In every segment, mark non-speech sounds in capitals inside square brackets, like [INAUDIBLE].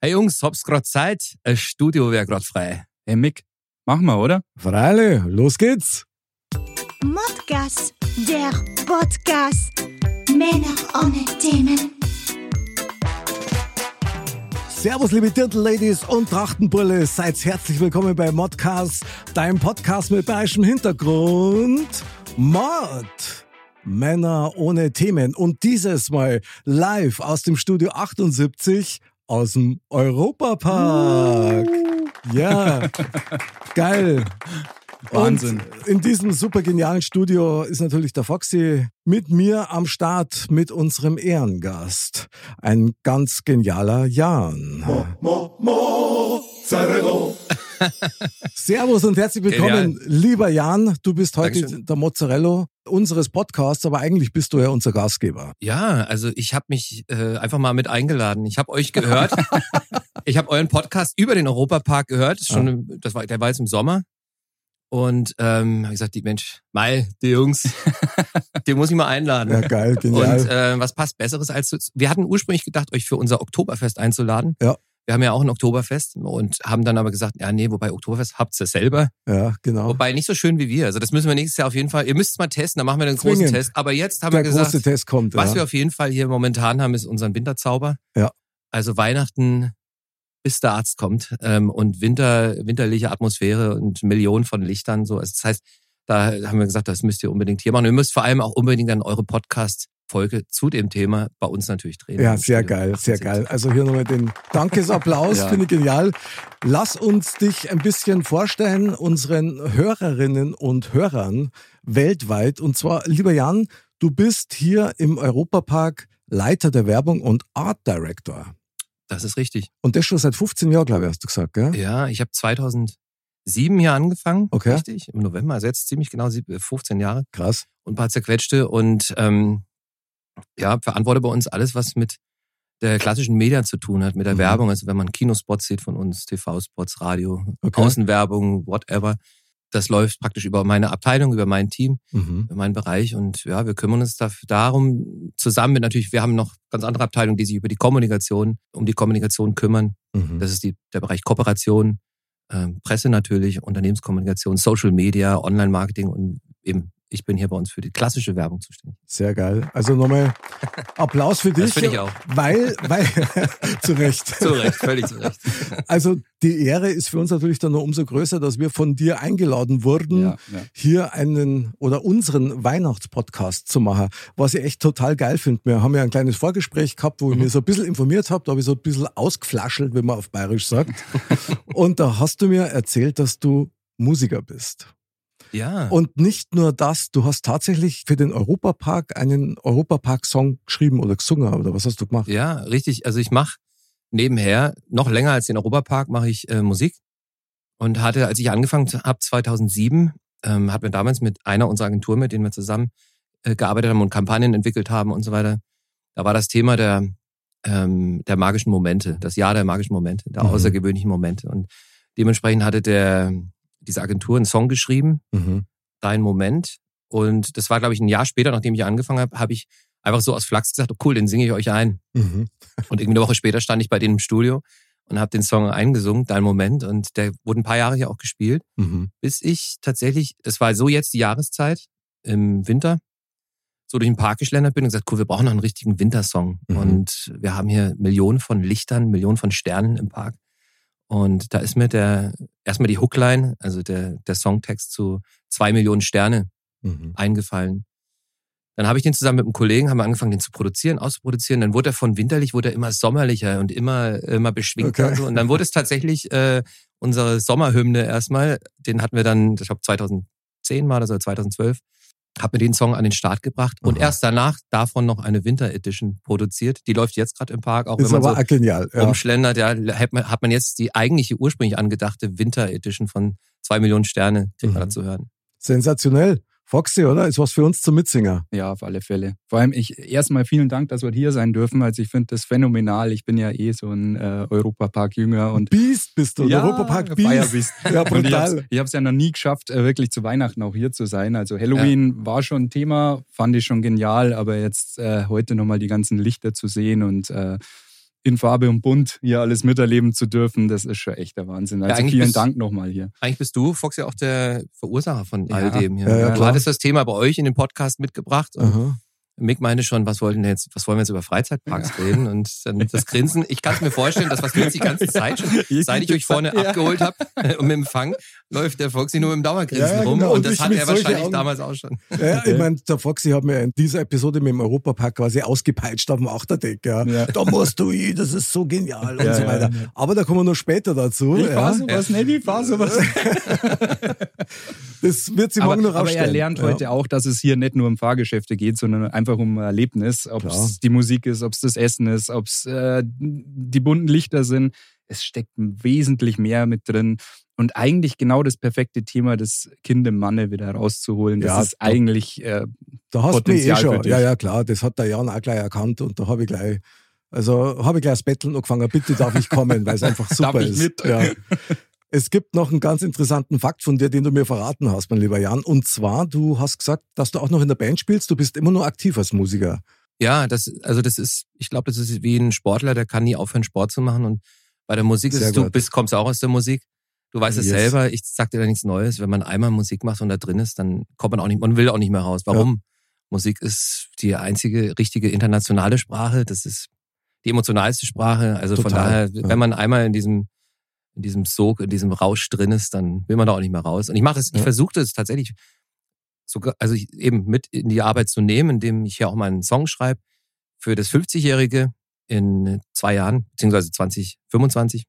Hey Jungs, hab's grad Zeit? Ein Studio wäre grad frei. Hey Mick, machen wir, oder? Freilich, los geht's. Modcast, der Podcast. Männer ohne Themen. Servus, liebe Dirndl-Ladies und Trachtenbulle. Seid herzlich willkommen bei Modcast, deinem Podcast mit bayerischem Hintergrund. Mod. Männer ohne Themen. Und dieses Mal live aus dem Studio 78 aus dem Europapark. Ja, [LAUGHS] geil. Wahnsinn. Und in diesem super genialen Studio ist natürlich der Foxy mit mir am Start mit unserem Ehrengast. Ein ganz genialer Jan. Servus und herzlich willkommen, lieber Jan. Du bist heute Dankeschön. der Mozzarella unseres Podcasts, aber eigentlich bist du ja unser Gastgeber. Ja, also ich habe mich äh, einfach mal mit eingeladen. Ich habe euch gehört. [LAUGHS] ich habe euren Podcast über den Europapark gehört. Schon, im- das war, der war jetzt im Sommer. Und ähm, habe gesagt, die Mensch, Mai, die Jungs, [LAUGHS] die muss ich mal einladen. Ja, geil, genial. Und äh, was passt Besseres als wir hatten ursprünglich gedacht, euch für unser Oktoberfest einzuladen. Ja. Wir haben ja auch ein Oktoberfest und haben dann aber gesagt, ja nee, wobei Oktoberfest habt's ja selber. ja, genau. Wobei nicht so schön wie wir. Also das müssen wir nächstes Jahr auf jeden Fall. Ihr müsst es mal testen, dann machen wir den großen Zwingend. Test. Aber jetzt haben Der wir gesagt, große Test kommt. was ja. wir auf jeden Fall hier momentan haben, ist unseren Winterzauber. Ja. Also Weihnachten, bis der Arzt kommt ähm, und Winter, winterliche Atmosphäre und Millionen von Lichtern. So, also das heißt, da haben wir gesagt, das müsst ihr unbedingt hier machen. Und ihr müsst vor allem auch unbedingt dann eure Podcast-Folge zu dem Thema bei uns natürlich drehen. Ja, sehr geil, sehr 78. geil. Also hier nochmal den Dankesapplaus, [LAUGHS] Ja. finde ich genial. Lass uns dich ein bisschen vorstellen, unseren Hörerinnen und Hörern weltweit. Und zwar, lieber Jan, du bist hier im Europapark Leiter der Werbung und Art Director. Das ist richtig. Und das schon seit 15 Jahren, glaube ich, hast du gesagt, gell? Ja, ich habe 2007 hier angefangen. Okay. Richtig, im November, also jetzt ziemlich genau sieb- 15 Jahre. Krass. und ein paar zerquetschte und ähm, ja, verantworte bei uns alles, was mit der klassischen Media zu tun hat, mit der Mhm. Werbung. Also wenn man Kinospots sieht von uns, TV-Spots, Radio, Okay. Außenwerbung, whatever. Das läuft praktisch über meine Abteilung, über mein Team, Mhm. über meinen Bereich und ja, wir kümmern uns dafür, darum zusammen mit natürlich, wir haben noch ganz andere Abteilungen, die sich über die Kommunikation, um die Kommunikation kümmern. Mhm. Das ist die, der Bereich Kooperation, ähm, Presse natürlich, Unternehmenskommunikation, Social Media, Online-Marketing und eben ich bin hier bei uns für die klassische Werbung zuständig. Sehr geil. Also nochmal Applaus für [LAUGHS] dich. Das finde ich auch. Weil, weil, [LAUGHS] zu Recht. Zu Recht, völlig zu Recht. [LAUGHS] Also die Ehre ist für uns natürlich dann noch umso größer, dass wir von dir eingeladen wurden, Ja, ja. hier einen oder unseren Weihnachtspodcast zu machen, was ich echt total geil finde. Wir haben ja ein kleines Vorgespräch gehabt, wo ich mir so ein bisschen informiert habe, da habe ich so ein bisschen ausgeflaschelt, wie man auf Bayerisch sagt. Und da hast du mir erzählt, dass du Musiker bist. Ja, Und nicht nur das, du hast tatsächlich für den Europapark einen Europapark-Song geschrieben oder gesungen, oder was hast du gemacht? ja, richtig. Also ich mache nebenher, noch länger als den Europapark, mache ich äh, Musik. Und hatte, als ich angefangen habe, 2007, ähm, hatten wir damals mit einer unserer Agenturen, mit denen wir zusammen äh, gearbeitet haben und Kampagnen entwickelt haben und so weiter. Da war das Thema der, ähm, der magischen Momente, das Jahr der magischen Momente, der Mhm. außergewöhnlichen Momente. Und dementsprechend hatte der, diese Agentur einen Song geschrieben, Mhm. Dein Moment. Und das war, glaube ich, ein Jahr später, nachdem ich angefangen habe, habe ich einfach so aus Flachs gesagt, oh cool, den singe ich euch ein. Mhm. Und irgendwie eine Woche später stand ich bei denen im Studio und habe den Song eingesungen, Dein Moment. Und der wurde ein paar Jahre hier auch gespielt, Mhm. bis ich tatsächlich, das war so jetzt die Jahreszeit im Winter, so durch den Park geschlendert bin und gesagt, cool, wir brauchen noch einen richtigen Wintersong. Mhm. Und wir haben hier Millionen von Lichtern, Millionen von Sternen im Park. Und da ist mir der, erstmal die Hookline, also der, der Songtext zu zwei Millionen Sterne Mhm. eingefallen. Dann habe ich den zusammen mit einem Kollegen, haben wir angefangen, den zu produzieren, auszuproduzieren. Dann wurde er von winterlich, wurde er immer sommerlicher und immer, immer beschwingter. Okay. Und, so. und dann wurde es tatsächlich äh, unsere Sommerhymne erstmal. Den hatten wir dann, ich glaube 2010 war das oder 2012. habe mir den Song an den Start gebracht und Aha. erst danach davon noch eine Winter Edition produziert. Die läuft jetzt gerade im Park, auch ist wenn man so genial. Ja. rumschlendert. Ja, hat man, hat man jetzt die eigentliche ursprünglich angedachte Winter Edition von zwei Millionen Sterne kriegt man Mhm. zu hören. Sensationell. Foxy, oder? Ist was für uns zum Mitsinger. Ja, auf alle Fälle. Vor allem ich erstmal vielen Dank, dass wir hier sein dürfen. Also ich finde das phänomenal. Ich bin ja eh so ein äh, Europapark-Jünger und Beast bist du, der Europapark Beast. Feierbeast. [LAUGHS] Ja, ich brutal. ich hab's ja noch nie geschafft, äh, wirklich zu Weihnachten auch hier zu sein. Also Halloween war schon ein Thema, fand ich schon genial, aber jetzt äh, heute nochmal die ganzen Lichter zu sehen und äh, in Farbe und Bunt hier alles miterleben zu dürfen, das ist schon echt der Wahnsinn. Also eigentlich vielen bist- Dank nochmal hier. Eigentlich bist du, Fox, ja auch der Verursacher von Ja. all dem hier. Ja, ja, du klar. hattest das Thema bei euch in den Podcast mitgebracht und Aha. Mick meinte schon, was wollten wir jetzt, was wollen wir jetzt über Freizeitparks reden? Und dann [LAUGHS] das Grinsen. Ich kann es mir vorstellen, das was wir jetzt die ganze [LAUGHS] Zeit schon, seit ich euch vorne [LAUGHS] Ja. abgeholt habe und mit dem Fang, läuft der Foxy nur mit dem Dauergrinsen Ja, ja, rum. genau. Und Und das hat er wahrscheinlich Augen. damals auch schon. Ja, ich meine, der Foxy hat mir in dieser Episode mit dem Europapark quasi ausgepeitscht auf dem Achterdeck. Ja. Ja. Da musst du hin, das ist so genial und Ja, so weiter. ja. Aber da kommen wir noch später dazu. Ich ja. fahr sowas, ne? Ich fahr sowas. Das wird sie aber, morgen noch aber aufstellen. er lernt ja. heute auch, dass es hier nicht nur um Fahrgeschäfte geht, sondern einfach um Erlebnis. Ob es die Musik ist, ob es das Essen ist, ob es äh, die bunten Lichter sind. Es steckt wesentlich mehr mit drin. Und eigentlich genau das perfekte Thema, das Kind im Manne wieder rauszuholen. Das Ja, ist eigentlich äh, Da hast du mich eh Potenzial für schon. Ja, ja, klar. Das hat der Jan auch gleich erkannt und da habe ich gleich, also habe ich gleich das Betteln angefangen. Bitte darf ich kommen, weil es einfach [LAUGHS] super Darf ich ist. mit? Ja. [LAUGHS] Es gibt noch einen ganz interessanten Fakt von dir, den du mir verraten hast, mein lieber Jan. Und zwar, du hast gesagt, dass du auch noch in der Band spielst. Du bist immer nur aktiv als Musiker. Ja, das, also das ist, ich glaube, das ist wie ein Sportler, der kann nie aufhören, Sport zu machen. Und bei der Musik ist es, du bist, kommst auch aus der Musik. Du weißt es Yes. selber, ich sag dir da nichts Neues. Wenn man einmal Musik macht und da drin ist, dann kommt man auch nicht, man will auch nicht mehr raus. Warum? Musik ist die einzige richtige internationale Sprache. Das ist die emotionalste Sprache. Also von Total, daher, ja. wenn man einmal in diesem, in diesem Sog, in diesem Rausch drin ist, dann will man da auch nicht mehr raus. Und ich mache es, ich Ja. versuche das tatsächlich sogar, also ich, eben mit in die Arbeit zu nehmen, indem ich ja auch mal einen Song schreibe für das 50-Jährige in zwei Jahren, beziehungsweise 2025.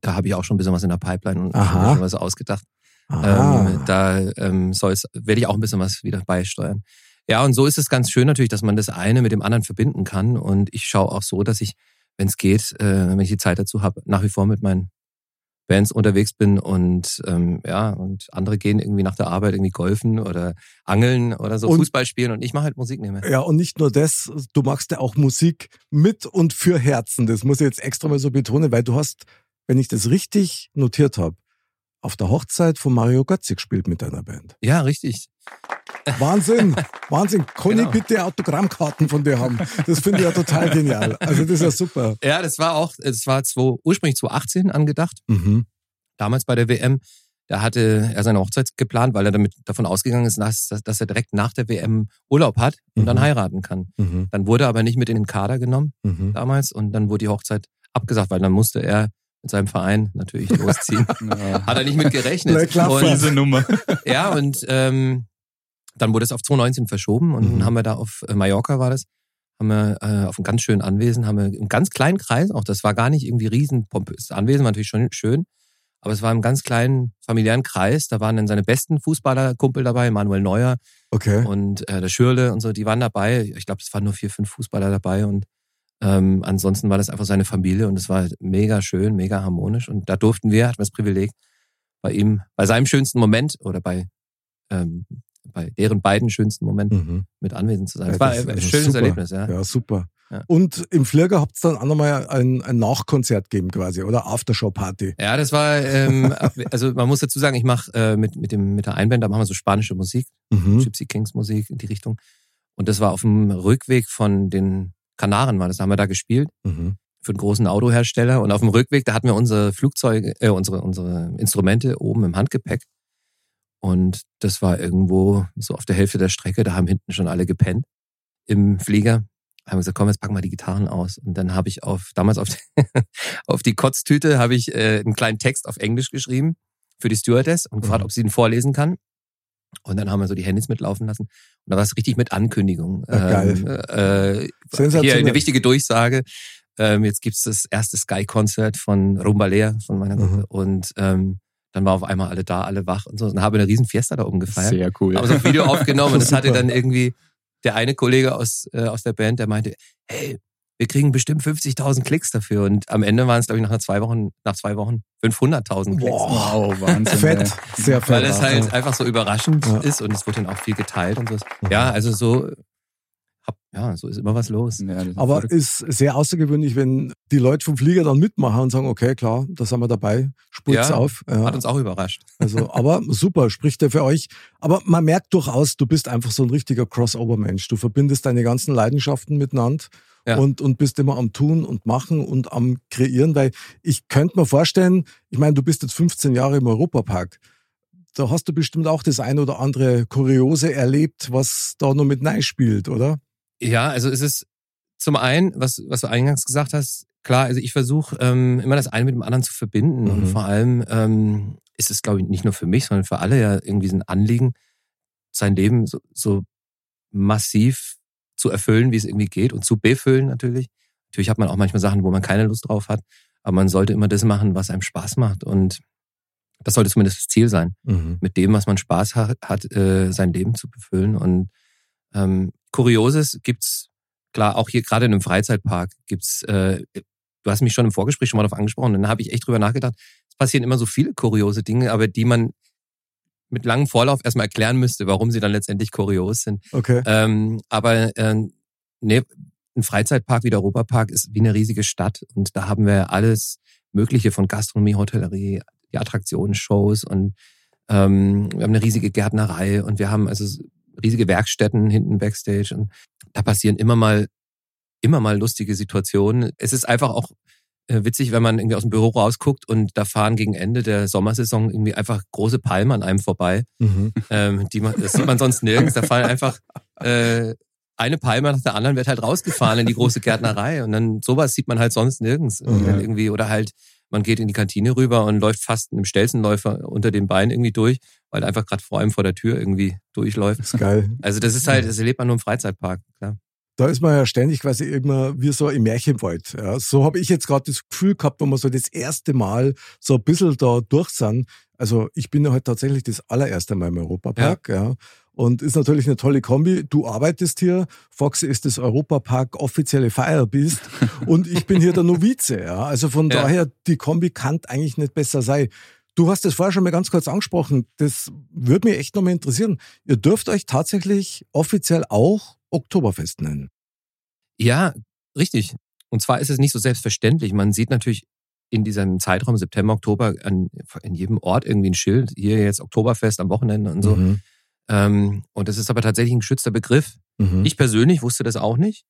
Da habe ich auch schon ein bisschen was in der Pipeline und Aha. ein bisschen was ausgedacht. Ähm, da ähm, werde ich auch ein bisschen was wieder beisteuern. Ja, und so ist es ganz schön natürlich, dass man das eine mit dem anderen verbinden kann. Und ich schaue auch so, dass ich, wenn es geht, äh, wenn ich die Zeit dazu habe, nach wie vor mit meinen Bands unterwegs bin und ähm, ja, und andere gehen irgendwie nach der Arbeit irgendwie golfen oder angeln oder so Und- Fußball spielen und ich mache halt Musik nebenher. Ja, und nicht nur das, du machst ja auch Musik mit und für Herzen. Das muss ich jetzt extra mal so betonen, weil du hast, wenn ich das richtig notiert habe, auf der Hochzeit von Mario Götze gespielt mit deiner Band. Ja, richtig. Wahnsinn, [LAUGHS] Wahnsinn. Kann Genau. ich bitte Autogrammkarten von dir haben? Das finde ich ja total genial. Also das ist ja super. Ja, das war auch, es war zwei, ursprünglich 2018 angedacht. Mhm. damals bei der WM, da hatte er seine Hochzeit geplant, weil er damit davon ausgegangen ist, dass, dass er direkt nach der WM Urlaub hat und dann Mhm. heiraten kann. Mhm. Dann wurde er aber nicht mit in den Kader genommen Mhm. damals und dann wurde die Hochzeit abgesagt, weil dann musste er mit seinem Verein natürlich losziehen. [LAUGHS] Ja. Hat er nicht mit gerechnet. Na klar, und, Diese Nummer. [LAUGHS] ja, und ähm, dann wurde es auf 2019 verschoben und Mhm. dann haben wir da auf äh, Mallorca war das, haben wir äh, auf einem ganz schönen Anwesen, haben wir im ganz kleinen Kreis, auch das war gar nicht irgendwie riesen pompös. Das Anwesen war natürlich schon schön, aber es war im ganz kleinen familiären Kreis. Da waren dann seine besten Fußballerkumpel dabei, Manuel Neuer Okay. und äh, der Schürle und so, die waren dabei. Ich glaube, es waren nur vier, fünf Fußballer dabei und ähm, ansonsten war das einfach seine Familie und es war mega schön, mega harmonisch und da durften wir, hatten wir das Privileg, bei ihm, bei seinem schönsten Moment oder bei ähm, bei deren beiden schönsten Momenten Mhm. mit anwesend zu sein. Ja, Das war ein also schönes super. Erlebnis, ja. Ja, super. Ja. Und im Flieger habt ihr dann auch nochmal ein, ein Nachkonzert gegeben quasi, oder? Aftershow-Party. Ja, das war, ähm, [LAUGHS] also man muss dazu sagen, ich mache äh, mit, mit, dem, mit der Einband, da machen wir so spanische Musik, Mhm. Gypsy Kings Musik in die Richtung. Und das war auf dem Rückweg von den Kanaren, war das, da haben wir da gespielt Mhm. für einen großen Autohersteller. Und auf dem Rückweg, da hatten wir unsere Flugzeuge, äh, unsere, unsere Instrumente oben im Handgepäck. Und das war irgendwo so auf der Hälfte der Strecke, da haben hinten schon alle gepennt im Flieger. Haben wir gesagt, komm, jetzt packen wir die Gitarren aus. Und dann habe ich auf, damals auf die, [LAUGHS] auf die Kotztüte habe ich äh, einen kleinen Text auf Englisch geschrieben für die Stewardess und gefragt, Mhm. ob sie ihn vorlesen kann. Und dann haben wir so die Handys mitlaufen lassen. Und da war es richtig mit Ankündigung. Ja, geil. Ähm, äh, Sensationell. hier eine wichtige Durchsage. Ähm, jetzt gibt's das erste Sky-Konzert von Rumba Leer, von meiner Mhm. Gruppe. Und ähm, dann war auf einmal alle da, alle wach und so. Und habe eine riesen Fiesta da oben gefeiert. Sehr cool. Haben so ein Video aufgenommen und [LAUGHS] das hatte dann irgendwie der eine Kollege aus, äh, aus der Band, der meinte, hey, wir kriegen bestimmt 50.000 Klicks dafür. Und am Ende waren es, glaube ich, nach zwei Wochen, nach zwei Wochen 500.000 Klicks. Wow, [LAUGHS] Wahnsinn. Fett, sehr fett. Weil es halt ja. einfach so überraschend Ja. ist und es wurde dann auch viel geteilt und so. Ja, also so, hab, ja, so ist immer was los. Ja, Aber verrückt. ist sehr außergewöhnlich, wenn die Leute vom Flieger dann mitmachen und sagen, okay, klar, da sind wir dabei, spurt's Ja, auf. Ja. Hat uns auch überrascht. Also, aber super, spricht er für euch. Aber man merkt durchaus, du bist einfach so ein richtiger Crossover-Mensch. Du verbindest deine ganzen Leidenschaften miteinander Ja. und, und bist immer am Tun und Machen und am Kreieren, weil ich könnte mir vorstellen, ich meine, du bist jetzt 15 Jahre im Europapark. Da hast du bestimmt auch das ein oder andere Kuriose erlebt, was da noch mit Nei spielt, oder? Ja, also es ist zum einen, was, was du eingangs gesagt hast, klar, also ich versuche ähm, immer das eine mit dem anderen zu verbinden. Mhm. Und vor allem ähm, ist es, glaube ich, nicht nur für mich, sondern für alle ja irgendwie so ein Anliegen, sein Leben so, so massiv zu erfüllen, wie es irgendwie geht und zu befüllen natürlich. Natürlich hat man auch manchmal Sachen, wo man keine Lust drauf hat, aber man sollte immer das machen, was einem Spaß macht. Und das sollte zumindest das Ziel sein mit dem, was man Spaß hat, hat äh, sein Leben zu befüllen. Und ähm, Kurioses gibt's klar auch hier gerade in einem Freizeitpark gibt's. Äh, du hast mich schon im Vorgespräch schon mal darauf angesprochen. Dann habe ich echt drüber nachgedacht. Es passieren immer so viele kuriose Dinge, aber die man mit langem Vorlauf erstmal erklären müsste, warum sie dann letztendlich kurios sind. Okay. Ähm, aber ähm, nee, ein Freizeitpark wie der Europapark ist wie eine riesige Stadt und da haben wir alles Mögliche von Gastronomie, Hotellerie, die Attraktionen, Shows und ähm, wir haben eine riesige Gärtnerei und wir haben also riesige Werkstätten hinten backstage und da passieren immer mal immer mal lustige Situationen. Es ist einfach auch äh, witzig, wenn man irgendwie aus dem Büro rausguckt und da fahren gegen Ende der Sommersaison irgendwie einfach große Palmen an einem vorbei Mhm. ähm, die man, das sieht man sonst nirgends. Da fallen einfach äh, eine Palme nach der anderen wird halt rausgefahren in die große Gärtnerei und dann sowas sieht man halt sonst nirgends. Ja. irgendwie oder halt man geht in die Kantine rüber und läuft fast einem Stelzenläufer unter den Beinen irgendwie durch, weil einfach gerade vor einem vor der Tür irgendwie durchläuft. ist geil. Also das ist halt, das erlebt man nur im Freizeitpark, klar. Da ist man ja ständig quasi immer wie so im Märchenwald. Ja, so habe ich jetzt gerade das Gefühl gehabt, wenn wir so das erste Mal so ein bisschen da durch sind. Also ich bin ja halt tatsächlich das allererste Mal im Europapark. Ja. Und ist natürlich eine tolle Kombi. Du arbeitest hier, Fox ist das Europapark offizielle Firebeast [LAUGHS] und ich bin hier der Novize. Ja. Also von Ja. daher, die Kombi kann eigentlich nicht besser sein. Du hast das vorher schon mal ganz kurz angesprochen. Das würde mich echt nochmal interessieren. Ihr dürft euch tatsächlich offiziell auch Oktoberfest nennen. Ja, richtig. Und zwar ist es nicht so selbstverständlich. Man sieht natürlich in diesem Zeitraum September, Oktober an, in jedem Ort irgendwie ein Schild. Hier jetzt Oktoberfest am Wochenende und so. Mhm. Ähm, und das ist aber tatsächlich ein geschützter Begriff. Mhm. Ich persönlich wusste das auch nicht.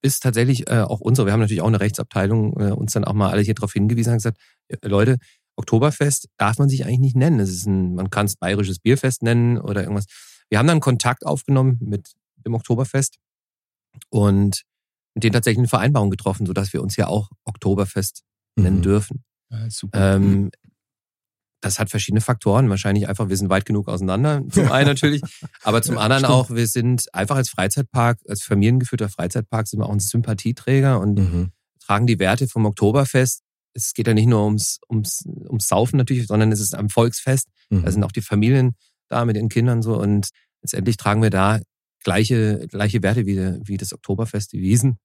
Bis tatsächlich äh, auch unsere, wir haben natürlich auch eine Rechtsabteilung, äh, uns dann auch mal alle hier drauf hingewiesen und gesagt, Leute, Oktoberfest darf man sich eigentlich nicht nennen. Es ist ein, man kann es bayerisches Bierfest nennen oder irgendwas. Wir haben dann Kontakt aufgenommen mit dem Oktoberfest und mit denen tatsächlich eine Vereinbarung getroffen, sodass wir uns ja auch Oktoberfest nennen Mhm. dürfen. Ja, super. Ähm, das hat verschiedene Faktoren. Wahrscheinlich einfach, wir sind weit genug auseinander. Zum einen natürlich, [LAUGHS] aber zum anderen Stimmt. auch, wir sind einfach als Freizeitpark, als familiengeführter Freizeitpark sind wir auch ein Sympathieträger und Mhm. tragen die Werte vom Oktoberfest. Es geht ja nicht nur ums, ums, ums Saufen natürlich, sondern es ist ein Volksfest. Mhm. Da sind auch die Familien da mit den Kindern so und letztendlich tragen wir da gleiche, gleiche Werte wie, wie das Oktoberfest, die Wiesen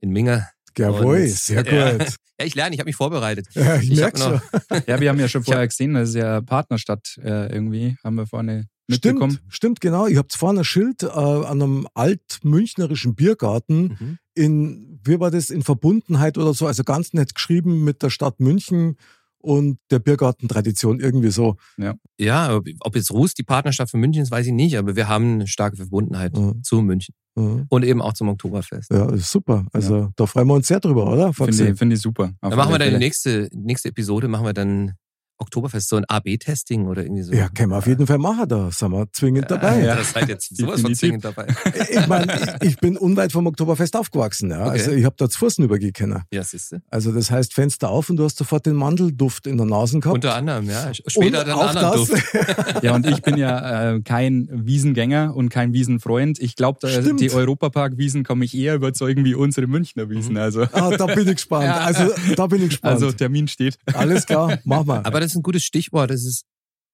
in Minga. Jawohl, sehr Ja. gut. [LAUGHS] Ja, ich lerne, ich habe mich vorbereitet. Ja, ich, Ich schon. [LAUGHS] Ja, wir haben ja schon vorher gesehen, das ist ja Partnerstadt äh, irgendwie, haben wir vorne mitbekommen. Stimmt, stimmt, genau. Ihr habt vorne ein Schild äh, an einem altmünchnerischen Biergarten Mhm. in, wie war das, in Verbundenheit oder so, also ganz nett geschrieben mit der Stadt München und der Biergartentradition irgendwie so. Ja, ob- ob jetzt Ruß die Partnerschaft von München ist, weiß ich nicht, aber wir haben eine starke Verbundenheit Mhm. zu München Mhm. und eben auch zum Oktoberfest. Ja, ist super. Also da freuen wir uns sehr drüber, oder? Finde ich, finde ich super. Auf Dann machen wir dann die nächste, nächste Episode, machen wir dann Oktoberfest, so ein AB-Testing oder irgendwie so. Ja, können wir auf jeden Fall machen, da sind wir zwingend dabei. Ja, das seid jetzt sowas von zwingend dabei. [LAUGHS] Ich meine, ich, ich bin unweit vom Oktoberfest aufgewachsen. Ja. Okay. Also ich habe da zu Fußen übergekennen. Ja, siehste. Also das heißt Fenster auf und du hast sofort den Mandelduft in der Nase gehabt. Unter anderem, ja. Später und dann auch anderen das. Duft. [LAUGHS] Ja, und ich bin ja äh, kein Wiesengänger und kein Wiesenfreund. Ich glaube, die Europapark-Wiesen kann mich eher überzeugen wie unsere Münchner Wiesen. Also, ah, da bin ich gespannt. Ja. [LAUGHS] Also da bin ich gespannt. also Termin steht. Alles klar, mach mal. Aber das das ist ein gutes Stichwort. Es, ist,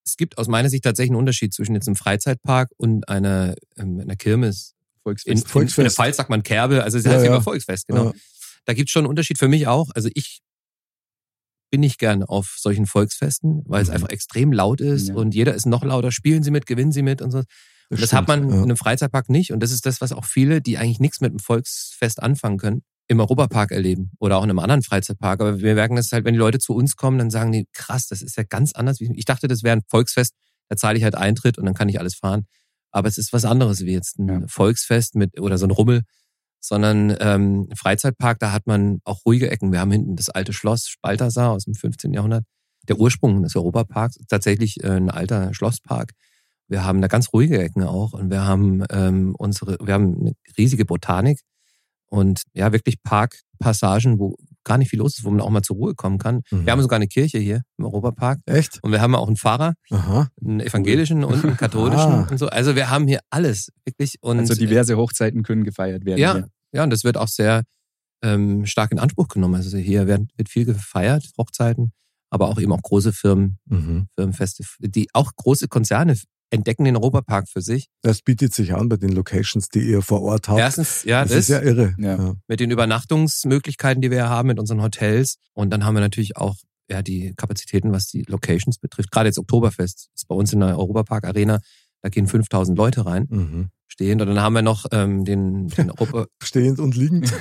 es gibt aus meiner Sicht tatsächlich einen Unterschied zwischen jetzt einem Freizeitpark und einer, ähm, einer Kirmes. Volksfest. In, in, in der Volksfest. Pfalz sagt man Kerbe, also es heißt ja. immer Volksfest, genau. Ja. Da gibt es schon einen Unterschied für mich auch. Also ich bin nicht gern auf solchen Volksfesten, weil es Mhm. einfach extrem laut ist Ja. und jeder ist noch lauter. Spielen Sie mit, gewinnen Sie mit und so. Und das, hat man ja. in einem Freizeitpark nicht. Und das ist das, was auch viele, die eigentlich nichts mit dem Volksfest anfangen können, im Europapark erleben oder auch in einem anderen Freizeitpark. Aber wir merken das halt, wenn die Leute zu uns kommen, dann sagen die, krass, das ist ja ganz anders. Ich dachte, das wäre ein Volksfest, da zahle ich halt Eintritt und dann kann ich alles fahren. Aber es ist was anderes wie jetzt ein Ja. Volksfest mit oder so ein Rummel, sondern ähm, Freizeitpark, da hat man auch ruhige Ecken. Wir haben hinten das alte Schloss Balthasar aus dem 15. Jahrhundert. Der Ursprung des Europaparks ist tatsächlich äh, ein alter Schlosspark. Wir haben da ganz ruhige Ecken auch und wir haben ähm, unsere, wir haben eine riesige Botanik und ja wirklich Parkpassagen, wo gar nicht viel los ist, wo man auch mal zur Ruhe kommen kann. Mhm. Wir haben sogar eine Kirche hier im Europapark Echt? und wir haben auch einen Pfarrer, Aha. einen evangelischen und einen [LAUGHS] katholischen Ah. und so. Also wir haben hier alles wirklich und also diverse Hochzeiten können gefeiert werden. ja, hier. ja, und das wird auch sehr ähm, stark in Anspruch genommen. Also hier werden, wird viel gefeiert, Hochzeiten, aber auch eben auch große Firmen, Mhm. Firmenfeste, die auch große Konzerne entdecken den Europapark für sich. Das bietet sich an bei den Locations, die ihr vor Ort habt. Erstens, ja, das, das, ist ja irre. Ja. mit den Übernachtungsmöglichkeiten, die wir hier haben mit unseren Hotels. Und dann haben wir natürlich auch ja, die Kapazitäten, was die Locations betrifft. Gerade jetzt Oktoberfest ist bei uns in der Europapark Arena, da gehen 5000 Leute rein, Mhm. stehend. Und dann haben wir noch ähm, den, den Europa, [LAUGHS] Stehend und liegend.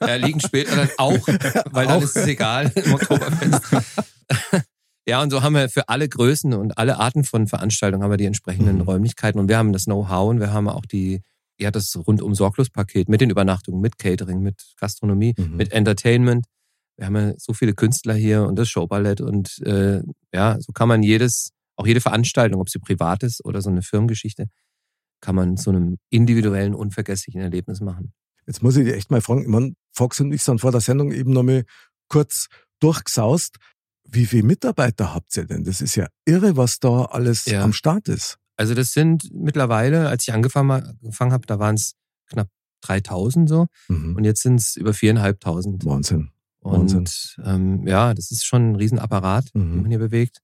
Ja, liegen später dann auch, [LAUGHS] weil dann Auch. ist es egal im Oktoberfest. [LAUGHS] ja, und so haben wir für alle Größen und alle Arten von Veranstaltungen haben wir die entsprechenden Mhm. Räumlichkeiten und wir haben das Know-how und wir haben auch die, ja, das rundum Sorglos-Paket mit den Übernachtungen, mit Catering, mit Gastronomie, Mhm. mit Entertainment. Wir haben ja so viele Künstler hier und das Showballett und äh, ja, so kann man jedes, auch jede Veranstaltung, ob sie privat ist oder so eine Firmengeschichte, kann man zu einem individuellen, unvergesslichen Erlebnis machen. Jetzt muss ich dich echt mal fragen, ich mein, Fox und ich sind vor der Sendung eben noch mal kurz durchgesaust. Wie viele Mitarbeiter habt ihr denn? Das ist ja irre, was da alles Ja. am Start ist. Also das sind mittlerweile, als ich angefangen, angefangen habe, da waren es knapp 3000 so Mhm. und jetzt sind es über 4.500. Wahnsinn. Und Wahnsinn. ähm, ja, das ist schon ein Riesenapparat, den Mhm. man hier bewegt.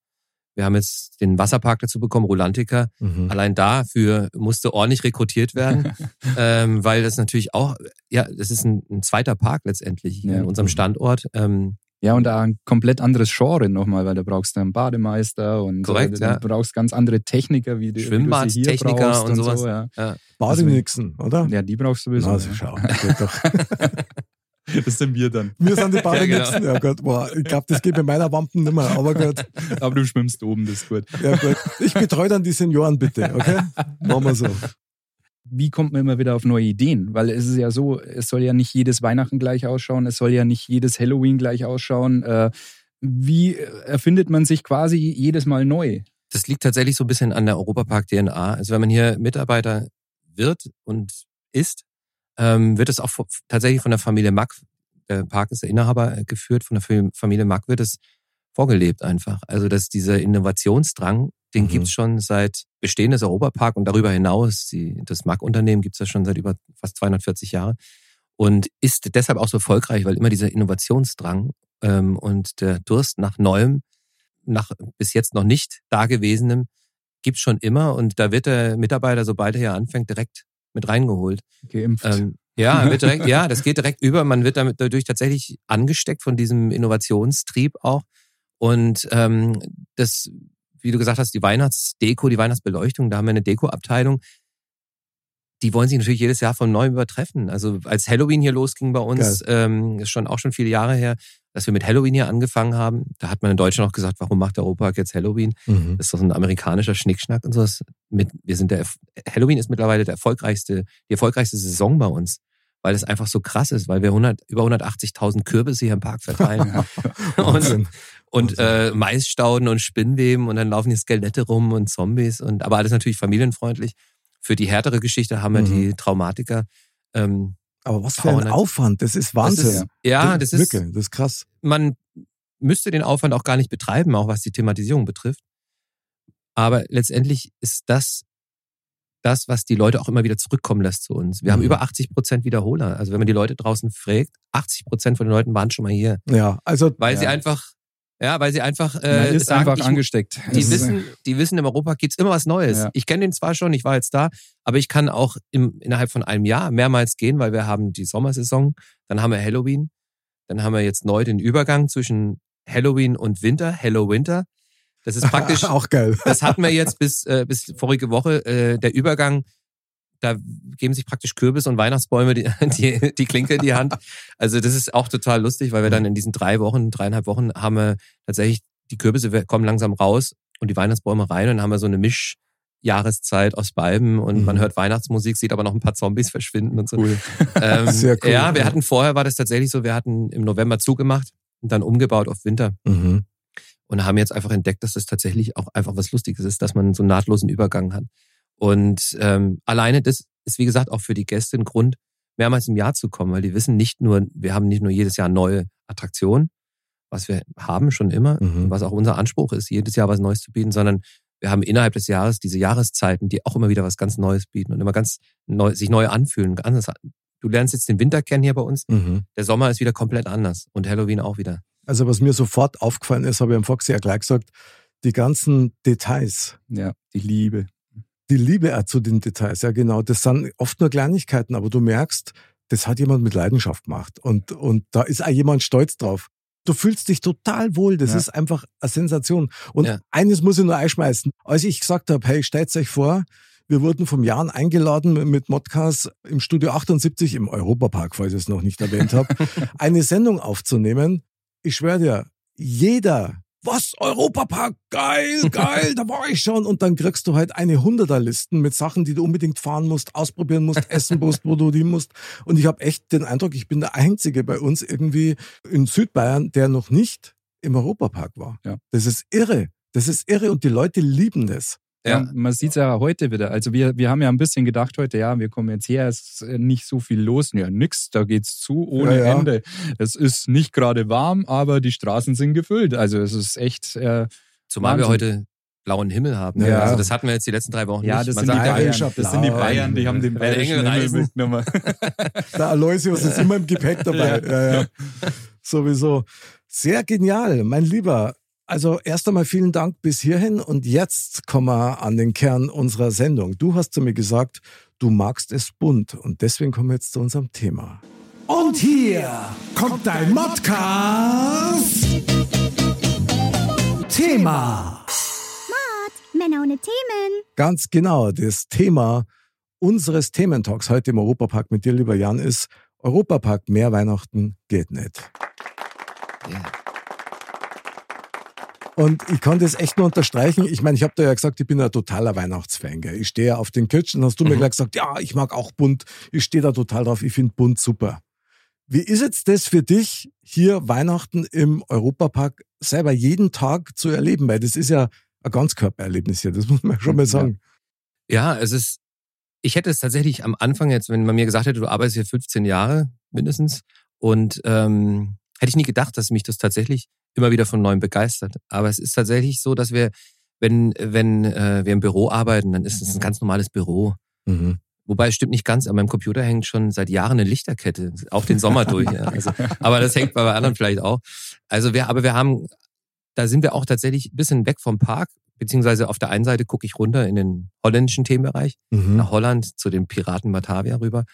Wir haben jetzt den Wasserpark dazu bekommen, Rolantica. Mhm. Allein dafür musste ordentlich rekrutiert werden, [LAUGHS] ähm, weil das natürlich auch, ja, das ist ein, ein zweiter Park letztendlich Ja. in unserem Mhm. Standort. Ähm, Ja, und da ein komplett anderes Genre nochmal, weil da brauchst du einen Bademeister und Korrekt, so, ja. du brauchst ganz andere Techniker, wie, die, wie du sie hier Schwimmbadtechniker brauchst und sowas. So, ja. ja. Badenixen, oder? ja, die brauchst du sowieso. Also ja. schau, das geht doch. [LAUGHS] Das sind wir dann. Wir sind die [LAUGHS] Ja, Badenixen. genau. Ja, Gott, boah, ich glaube, das geht bei meiner Wampen nimmer, aber gut. Aber du schwimmst oben, das ist gut. Ja, gut. Ich betreue dann die Senioren bitte, okay? Machen wir so. Wie kommt man immer wieder auf neue Ideen? Weil es ist ja so, es soll ja nicht jedes Weihnachten gleich ausschauen, es soll ja nicht jedes Halloween gleich ausschauen. Äh, Wie erfindet man sich quasi jedes Mal neu? Das liegt tatsächlich so ein bisschen an der Europapark-DNA. Also wenn man hier Mitarbeiter wird und ist, ähm, wird es auch tatsächlich von der Familie Mack, der Park ist der Inhaber, äh, geführt, von der Fam- Familie Mack wird es vorgelebt einfach. Also dass dieser Innovationsdrang, den Mhm. gibt's schon seit Bestehen des Europapark und darüber hinaus, die, das Mack-Unternehmen gibt's ja schon seit über fast 240 Jahren und ist deshalb auch so erfolgreich, weil immer dieser Innovationsdrang ähm, und der Durst nach Neuem, nach bis jetzt noch nicht Dagewesenem, gibt's schon immer und da wird der Mitarbeiter, sobald er hier anfängt, direkt mit reingeholt. Geimpft. Ähm, ja, wird direkt, ja, das geht direkt über. Man wird damit dadurch tatsächlich angesteckt von diesem Innovationstrieb auch. Und ähm, das, wie du gesagt hast, die Weihnachtsdeko, die Weihnachtsbeleuchtung, da haben wir eine Dekoabteilung. Die wollen sich natürlich jedes Jahr von neuem übertreffen. Also als Halloween hier losging bei uns, ähm, ist schon auch schon viele Jahre her, dass wir mit Halloween hier angefangen haben. Da hat man in Deutschland auch gesagt, warum macht der Europapark jetzt Halloween? Mhm. Das ist doch so ein amerikanischer Schnickschnack und sowas. Mit, wir sind der, Halloween ist mittlerweile der erfolgreichste, die erfolgreichste Saison bei uns, weil es einfach so krass ist, weil wir 100, über 180.000 Kürbisse hier im Park verteilen [LAUGHS] [LAUGHS] und, und äh, Maisstauden und Spinnweben und dann laufen die Skelette rum und Zombies und aber alles natürlich familienfreundlich. Für die härtere Geschichte haben wir Mhm. die Traumatiker. Ähm, Aber was für ein 300. Aufwand, das ist das Wahnsinn. ist, ja, das ist, Wirklich, das ist krass. man müsste den Aufwand auch gar nicht betreiben, auch was die Thematisierung betrifft. Aber letztendlich ist das das, was die Leute auch immer wieder zurückkommen lässt zu uns. Wir haben Mhm. über 80 Prozent Wiederholer. Also wenn man die Leute draußen fragt, 80 Prozent von den Leuten waren schon mal hier, Ja, also weil Ja. sie einfach Ja, weil sie einfach Man äh, ist sagen, einfach ich, angesteckt. die Es wissen, die wissen, im Europa gibt's immer was Neues. Ja. Ich kenne den zwar schon, ich war jetzt da, aber ich kann auch im, innerhalb von einem Jahr mehrmals gehen, weil wir haben die Sommersaison, dann haben wir Halloween, dann haben wir jetzt neu den Übergang zwischen Halloween und Winter, Hello Winter. Das ist praktisch, [LAUGHS] Auch geil. das hatten wir jetzt bis, äh, bis vorige Woche, äh, der Übergang, da geben sich praktisch Kürbis und Weihnachtsbäume die, [LAUGHS] die, die Klinke in die Hand. Also das ist auch total lustig, weil wir dann in diesen drei Wochen, dreieinhalb Wochen haben wir tatsächlich, die Kürbisse kommen langsam raus und die Weihnachtsbäume rein und dann haben wir so eine Mischjahreszeit aus beiden und Mhm. man hört Weihnachtsmusik, sieht aber noch ein paar Zombies verschwinden und so. Cool. [LAUGHS] Ähm, Sehr cool. Ja, wir hatten vorher, war das tatsächlich so, wir hatten im November zugemacht und dann umgebaut auf Winter Mhm. Und haben jetzt einfach entdeckt, dass das tatsächlich auch einfach was Lustiges ist, dass man so einen nahtlosen Übergang hat. Und ähm, alleine das ist, wie gesagt, auch für die Gäste ein Grund, mehrmals im Jahr zu kommen, weil die wissen nicht nur, wir haben nicht nur jedes Jahr neue Attraktionen, was wir haben schon immer, Mhm. was auch unser Anspruch ist, jedes Jahr was Neues zu bieten, sondern wir haben innerhalb des Jahres diese Jahreszeiten, die auch immer wieder was ganz Neues bieten und immer ganz neu, sich neu anfühlen. Du lernst jetzt den Winter kennen hier bei uns. Mhm. Der Sommer ist wieder komplett anders und Halloween auch wieder. Also was mir sofort aufgefallen ist, habe ich am Foxy ja gleich gesagt, die ganzen Details, Ja, die Liebe. die Liebe auch zu den Details, ja genau, das sind oft nur Kleinigkeiten, aber du merkst, das hat jemand mit Leidenschaft gemacht und, und da ist auch jemand stolz drauf. Du fühlst dich total wohl, das Ja. ist einfach eine Sensation. Und Ja. eines muss ich nur einschmeißen. Als ich gesagt habe, hey, stellt euch vor, wir wurden vom Jan eingeladen mit Modcast im Studio 78 im Europapark, falls ich es noch nicht erwähnt habe, [LAUGHS] eine Sendung aufzunehmen. Ich schwöre dir, jeder, was, Europapark, geil, [LAUGHS] geil, da war ich schon. Und dann kriegst du halt eine Hunderterlisten mit Sachen, die du unbedingt fahren musst, ausprobieren musst, [LAUGHS] essen musst, wo du die musst. Und ich habe echt den Eindruck, ich bin der Einzige bei uns irgendwie in Südbayern, der noch nicht im Europapark war. Ja. Das ist irre. Das ist irre und die Leute lieben das. Ja, man sieht es ja heute wieder. Also wir, wir haben ja ein bisschen gedacht heute, ja, wir kommen jetzt her, es ist äh, nicht so viel los. Ja, nix, da geht's zu ohne Ja, ja. Ende. Es ist nicht gerade warm, aber die Straßen sind gefüllt. Also es ist echt, äh, Zumal wir Wahnsinn. heute blauen Himmel haben. Ja. Also das hatten wir jetzt die letzten drei Wochen ja, nicht. das sind, die Bayern, das sind die. Bayern, die haben den bayerischen Engel Himmel mitgenommen. [LAUGHS] Der Aloysius ist immer im Gepäck dabei. Ja. Ja, Sowieso. Sehr genial, mein Lieber. Also erst einmal vielen Dank bis hierhin und jetzt kommen wir an den Kern unserer Sendung. Du hast zu mir gesagt, du magst es bunt und deswegen kommen wir jetzt zu unserem Thema. Und hier kommt dein Modcast. Thema. Männer ohne Themen. Ganz genau, das Thema unseres Thementalks heute im Europapark mit dir, lieber Jan, ist Europapark mehr Weihnachten geht nicht. Ja. Und ich kann das echt nur unterstreichen. Ich meine, ich habe da ja gesagt, ich bin ein totaler Weihnachtsfan. Gell? Ich stehe ja auf den Kitchen. Hast du mir Mhm. gleich gesagt, ja, ich mag auch bunt. Ich stehe da total drauf. Ich finde bunt super. Wie ist jetzt das für dich, hier Weihnachten im Europapark selber jeden Tag zu erleben? Weil das ist ja ein Ganzkörpererlebnis hier. Das muss man schon mal Ja. sagen. Ja, es ist, ich hätte es tatsächlich am Anfang jetzt, wenn man mir gesagt hätte, du arbeitest hier 15 Jahre mindestens und ähm, hätte ich nie gedacht, dass mich das tatsächlich immer wieder von neuem begeistert. Aber es ist tatsächlich so, dass wir, wenn, wenn äh, wir im Büro arbeiten, dann ist es ein ganz normales Büro. Mhm. Wobei es stimmt nicht ganz, an meinem Computer hängt schon seit Jahren eine Lichterkette, auch den Sommer durch. Ja. Also, aber das hängt bei anderen vielleicht auch. Also wir, aber wir haben, da sind wir auch tatsächlich ein bisschen weg vom Park, beziehungsweise auf der einen Seite gucke ich runter in den holländischen Themenbereich, Mhm. nach Holland zu den Piraten Batavia rüber.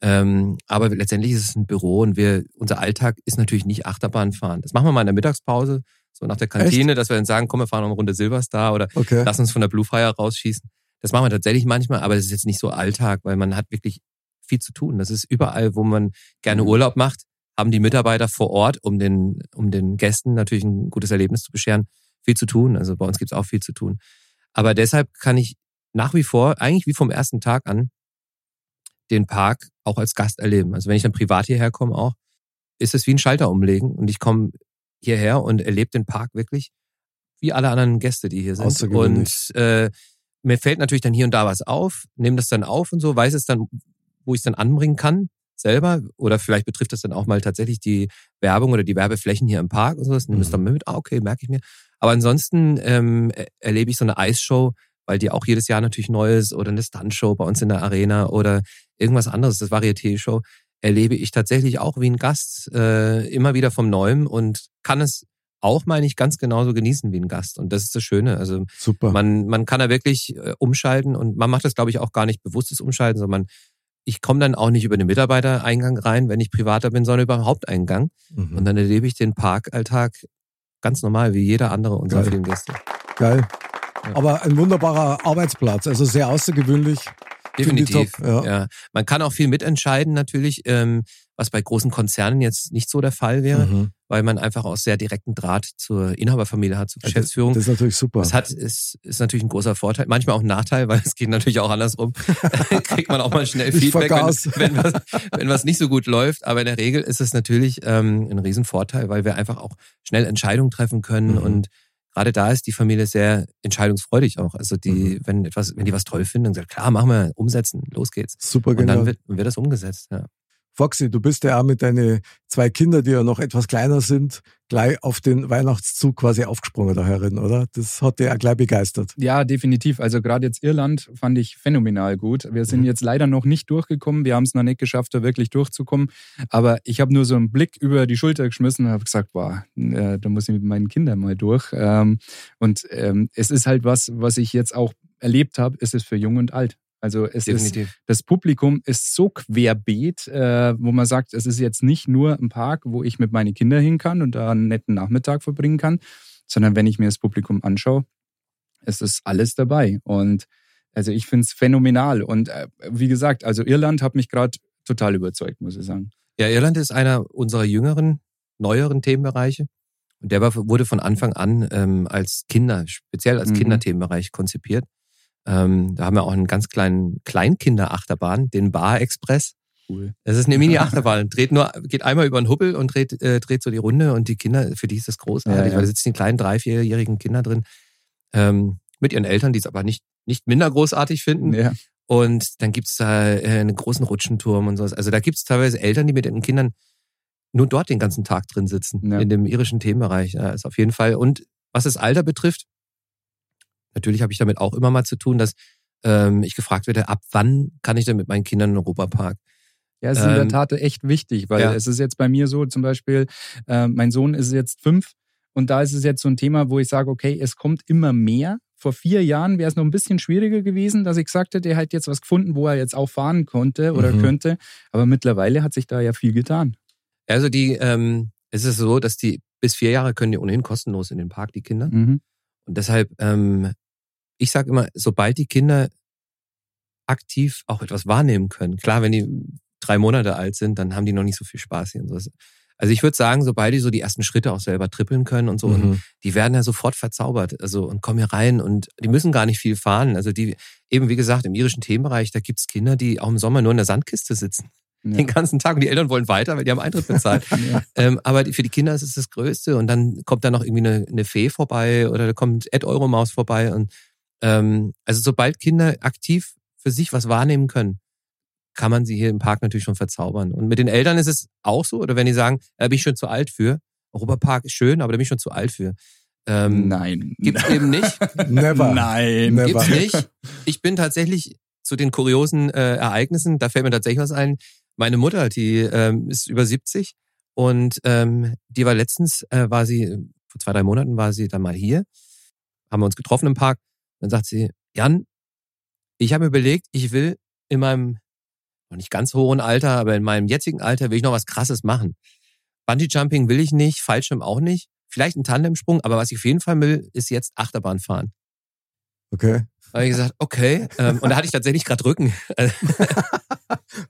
Ähm, aber letztendlich ist es ein Büro und wir, unser Alltag ist natürlich nicht Achterbahn fahren. Das machen wir mal in der Mittagspause, so nach der Kantine, dass wir dann sagen, komm, wir fahren noch eine Runde Silverstar oder Okay. lass uns von der Blue Fire rausschießen. Das machen wir tatsächlich manchmal, aber das ist jetzt nicht so Alltag, weil man hat wirklich viel zu tun. Das ist überall, wo man gerne Mhm. Urlaub macht, haben die Mitarbeiter vor Ort, um den, um den Gästen natürlich ein gutes Erlebnis zu bescheren, viel zu tun. Also bei uns gibt's auch viel zu tun. Aber deshalb kann ich nach wie vor, eigentlich wie vom ersten Tag an, den Park auch als Gast erleben. Also wenn ich dann privat hierher komme auch, ist es wie ein Schalter umlegen und ich komme hierher und erlebe den Park wirklich wie alle anderen Gäste, die hier sind. Und äh, mir fällt natürlich dann hier und da was auf, nehme das dann auf und so, weiß es dann, wo ich es dann anbringen kann selber oder vielleicht betrifft das dann auch mal tatsächlich die Werbung oder die Werbeflächen hier im Park und so, das ich Mhm. dann mit, ah, okay, merke ich mir. Aber ansonsten ähm, er- erlebe ich so eine Eisshow, weil die auch jedes Jahr natürlich neu ist oder eine Stuntshow bei uns in der Arena oder irgendwas anderes, das Varieté-Show, erlebe ich tatsächlich auch wie ein Gast äh, immer wieder vom Neuem und kann es auch, meine ich, ganz genauso genießen wie ein Gast. Und das ist das Schöne. Also Super. man, man kann da wirklich äh, umschalten und man macht das, glaube ich, auch gar nicht bewusstes Umschalten, sondern man, ich komme dann auch nicht über den Mitarbeitereingang rein, wenn ich privater bin, sondern über den Haupteingang. Mhm. Und dann erlebe ich den Parkalltag ganz normal, wie jeder andere unserer vielen Gäste. Geil. Aber ein wunderbarer Arbeitsplatz, also sehr außergewöhnlich. Definitiv. ja. ja. Man kann auch viel mitentscheiden natürlich, ähm, was bei großen Konzernen jetzt nicht so der Fall wäre, Mhm. weil man einfach auch sehr direkten Draht zur Inhaberfamilie hat, zur Das, Geschäftsführung. das ist natürlich super. Das hat, ist, ist natürlich ein großer Vorteil, manchmal auch ein Nachteil, weil es geht natürlich auch andersrum. [LAUGHS] Kriegt man auch mal schnell Ich Feedback, wenn, wenn, was, wenn was nicht so gut läuft. Aber in der Regel ist es natürlich ähm, ein Riesenvorteil, weil wir einfach auch schnell Entscheidungen treffen können. Mhm. Und gerade da ist die Familie sehr entscheidungsfreudig auch. Also die, Mhm. wenn etwas, wenn die was toll finden, dann sagt, klar, machen wir, umsetzen, los geht's. super Und genau. dann wird, wird das umgesetzt. Ja. Foxy, du bist ja auch mit deinen zwei Kindern, die ja noch etwas kleiner sind, gleich auf den Weihnachtszug quasi aufgesprungen da herin, oder? Das hat dich auch gleich begeistert. Ja, definitiv. Also gerade jetzt Irland fand ich phänomenal gut. Wir sind Mhm. jetzt leider noch nicht durchgekommen. Wir haben es noch nicht geschafft, da wirklich durchzukommen. Aber ich habe nur so einen Blick über die Schulter geschmissen und habe gesagt, boah, äh, da muss ich mit meinen Kindern mal durch. Ähm, und ähm, es ist halt was, was ich jetzt auch erlebt habe, ist es für jung und alt. Also es ist das Publikum ist so querbeet, äh, wo man sagt, es ist jetzt nicht nur ein Park, wo ich mit meinen Kindern hin kann und da einen netten Nachmittag verbringen kann, sondern wenn ich mir das Publikum anschaue, es ist alles dabei. Und also ich finde es phänomenal. Und äh, wie gesagt, also Irland hat mich gerade total überzeugt, muss ich sagen. Ja, Irland ist einer unserer jüngeren, neueren Themenbereiche. Und der war, wurde von Anfang an ähm, als Kinder, speziell als Mhm. Kinderthemenbereich konzipiert. Ähm, da haben wir auch einen ganz kleinen Kleinkinderachterbahn, den Bar Express. Cool. Das ist eine [LAUGHS] Mini-Achterbahn. Dreht nur, geht einmal über den Hubbel und dreht, äh, dreht so die Runde und die Kinder, für die ist das großartig, Ja, ja. weil da sitzen die kleinen drei, vierjährigen Kinder drin, ähm, mit ihren Eltern, die es aber nicht, nicht minder großartig finden. Ja. Und dann gibt's da äh, einen großen Rutschenturm und sowas. Also da gibt's teilweise Eltern, die mit ihren Kindern nur dort den ganzen Tag drin sitzen, Ja. in dem irischen Themenbereich. Ja, ist auf jeden Fall. Und was das Alter betrifft, natürlich habe ich damit auch immer mal zu tun, dass ähm, ich gefragt werde, ab wann kann ich denn mit meinen Kindern in den Europapark? Ja, es ist in der Ähm, Tat echt wichtig, weil ja. es ist jetzt bei mir so, zum Beispiel, äh, mein Sohn ist jetzt fünf und da ist es jetzt so ein Thema, wo ich sage, okay, es kommt immer mehr. Vor vier Jahren wäre es noch ein bisschen schwieriger gewesen, dass ich gesagt hätte, er hat jetzt was gefunden, wo er jetzt auch fahren konnte oder Mhm. könnte. Aber mittlerweile hat sich da ja viel getan. Also die, ähm, es ist so, dass die bis vier Jahre können die ohnehin kostenlos in den Park, die Kinder. Mhm. Und deshalb, ähm, ich sage immer, sobald die Kinder aktiv auch etwas wahrnehmen können, klar, wenn die drei Monate alt sind, dann haben die noch nicht so viel Spaß hier und so. Also ich würde sagen, sobald die so die ersten Schritte auch selber trippeln können und so, und Mhm. die werden ja sofort verzaubert. Also und kommen hier rein und die müssen gar nicht viel fahren. Also die, eben wie gesagt, im irischen Themenbereich, da gibt's Kinder, die auch im Sommer nur in der Sandkiste sitzen. Ja. Den ganzen Tag. Und die Eltern wollen weiter, weil die haben Eintritt bezahlt. [LAUGHS] Ja. Ähm, aber die, für die Kinder ist es das Größte. Und dann kommt da noch irgendwie eine, eine Fee vorbei oder da kommt Ed Euromaus vorbei. Und ähm, also sobald Kinder aktiv für sich was wahrnehmen können, kann man sie hier im Park natürlich schon verzaubern. Und mit den Eltern ist es auch so, oder wenn die sagen, da bin ich schon zu alt für. Europapark ist schön, aber da bin ich schon zu alt für. Ähm, Nein. Gibt's [LAUGHS] eben nicht. Never. Nein. Never. Gibt's nicht. [LAUGHS] Ich bin tatsächlich zu den kuriosen äh, Ereignissen, da fällt mir tatsächlich was ein. Meine Mutter, die ähm, ist über 70 und ähm, die war letztens, äh, war sie, vor zwei, drei Monaten war sie dann mal hier, haben wir uns getroffen im Park. Dann sagt sie, Jan, ich habe mir überlegt, ich will in meinem noch nicht ganz hohen Alter, aber in meinem jetzigen Alter will ich noch was Krasses machen. Bungee Jumping will ich nicht, Fallschirm auch nicht, vielleicht ein Tandemsprung, aber was ich auf jeden Fall will, ist jetzt Achterbahn fahren. Okay. Habe ich gesagt, okay. Ähm, und da hatte ich tatsächlich gerade Rücken. [LAUGHS]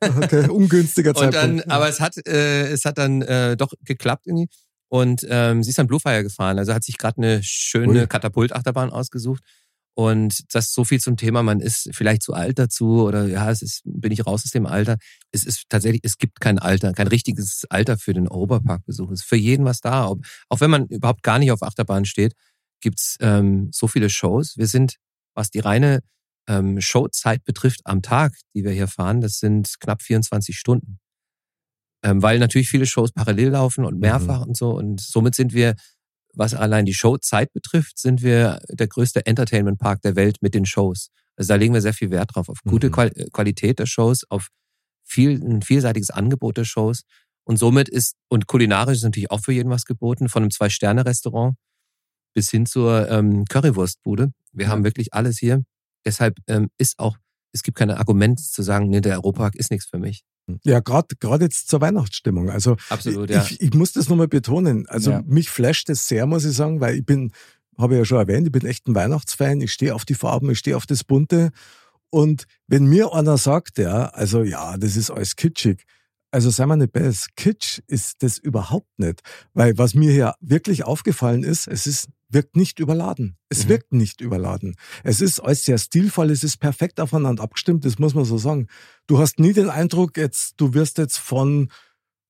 Okay, ungünstiger Und dann, Zeitpunkt. aber es hat, äh, es hat dann äh, doch geklappt irgendwie. Und ähm, sie ist dann Bluefire gefahren. Also hat sich gerade eine schöne. Katapultachterbahn ausgesucht. Und das ist so viel zum Thema, man ist vielleicht zu alt dazu oder ja, es ist, bin ich raus aus dem Alter. Es ist tatsächlich, es gibt kein Alter, kein richtiges Alter für den Europaparkbesuch. Es ist für jeden was da. Auch wenn man überhaupt gar nicht auf Achterbahn steht, gibt's ähm, so viele Shows. Wir sind, was die reine ähm, Showzeit betrifft am Tag, die wir hier fahren, das sind knapp 24 Stunden. Ähm, weil natürlich viele Shows parallel laufen und mehrfach und so. Und somit sind wir, was allein die Showzeit betrifft, sind wir der größte Entertainment-Park der Welt mit den Shows. Also da legen wir sehr viel Wert drauf, auf gute Mhm. Qual Qualität der Shows, auf viel, ein vielseitiges Angebot der Shows. Und somit ist, und kulinarisch ist natürlich auch für jeden was geboten, von einem Zwei-Sterne-Restaurant bis hin zur ähm, Currywurstbude. Wir Ja. haben wirklich alles hier. Deshalb ähm, ist auch, es gibt kein Argument zu sagen, nee, der Europapark ist nichts für mich. Ja, gerade gerade jetzt zur Weihnachtsstimmung. Also Absolut, ja. ich, ich muss das nochmal betonen. Also Ja. mich flasht das sehr, muss ich sagen, weil ich bin, habe ich ja schon erwähnt, ich bin echt ein Weihnachtsfan. Ich stehe auf die Farben, ich stehe auf das Bunte. Und wenn mir einer sagt, ja, also ja, das ist alles kitschig, also sei mal nicht besser, Kitsch ist das überhaupt nicht. Weil was mir hier wirklich aufgefallen ist, es ist, wirkt nicht überladen. Es Mhm. wirkt nicht überladen. Es ist alles sehr stilvoll, es ist perfekt aufeinander abgestimmt, das muss man so sagen. Du hast nie den Eindruck, jetzt, du wirst jetzt von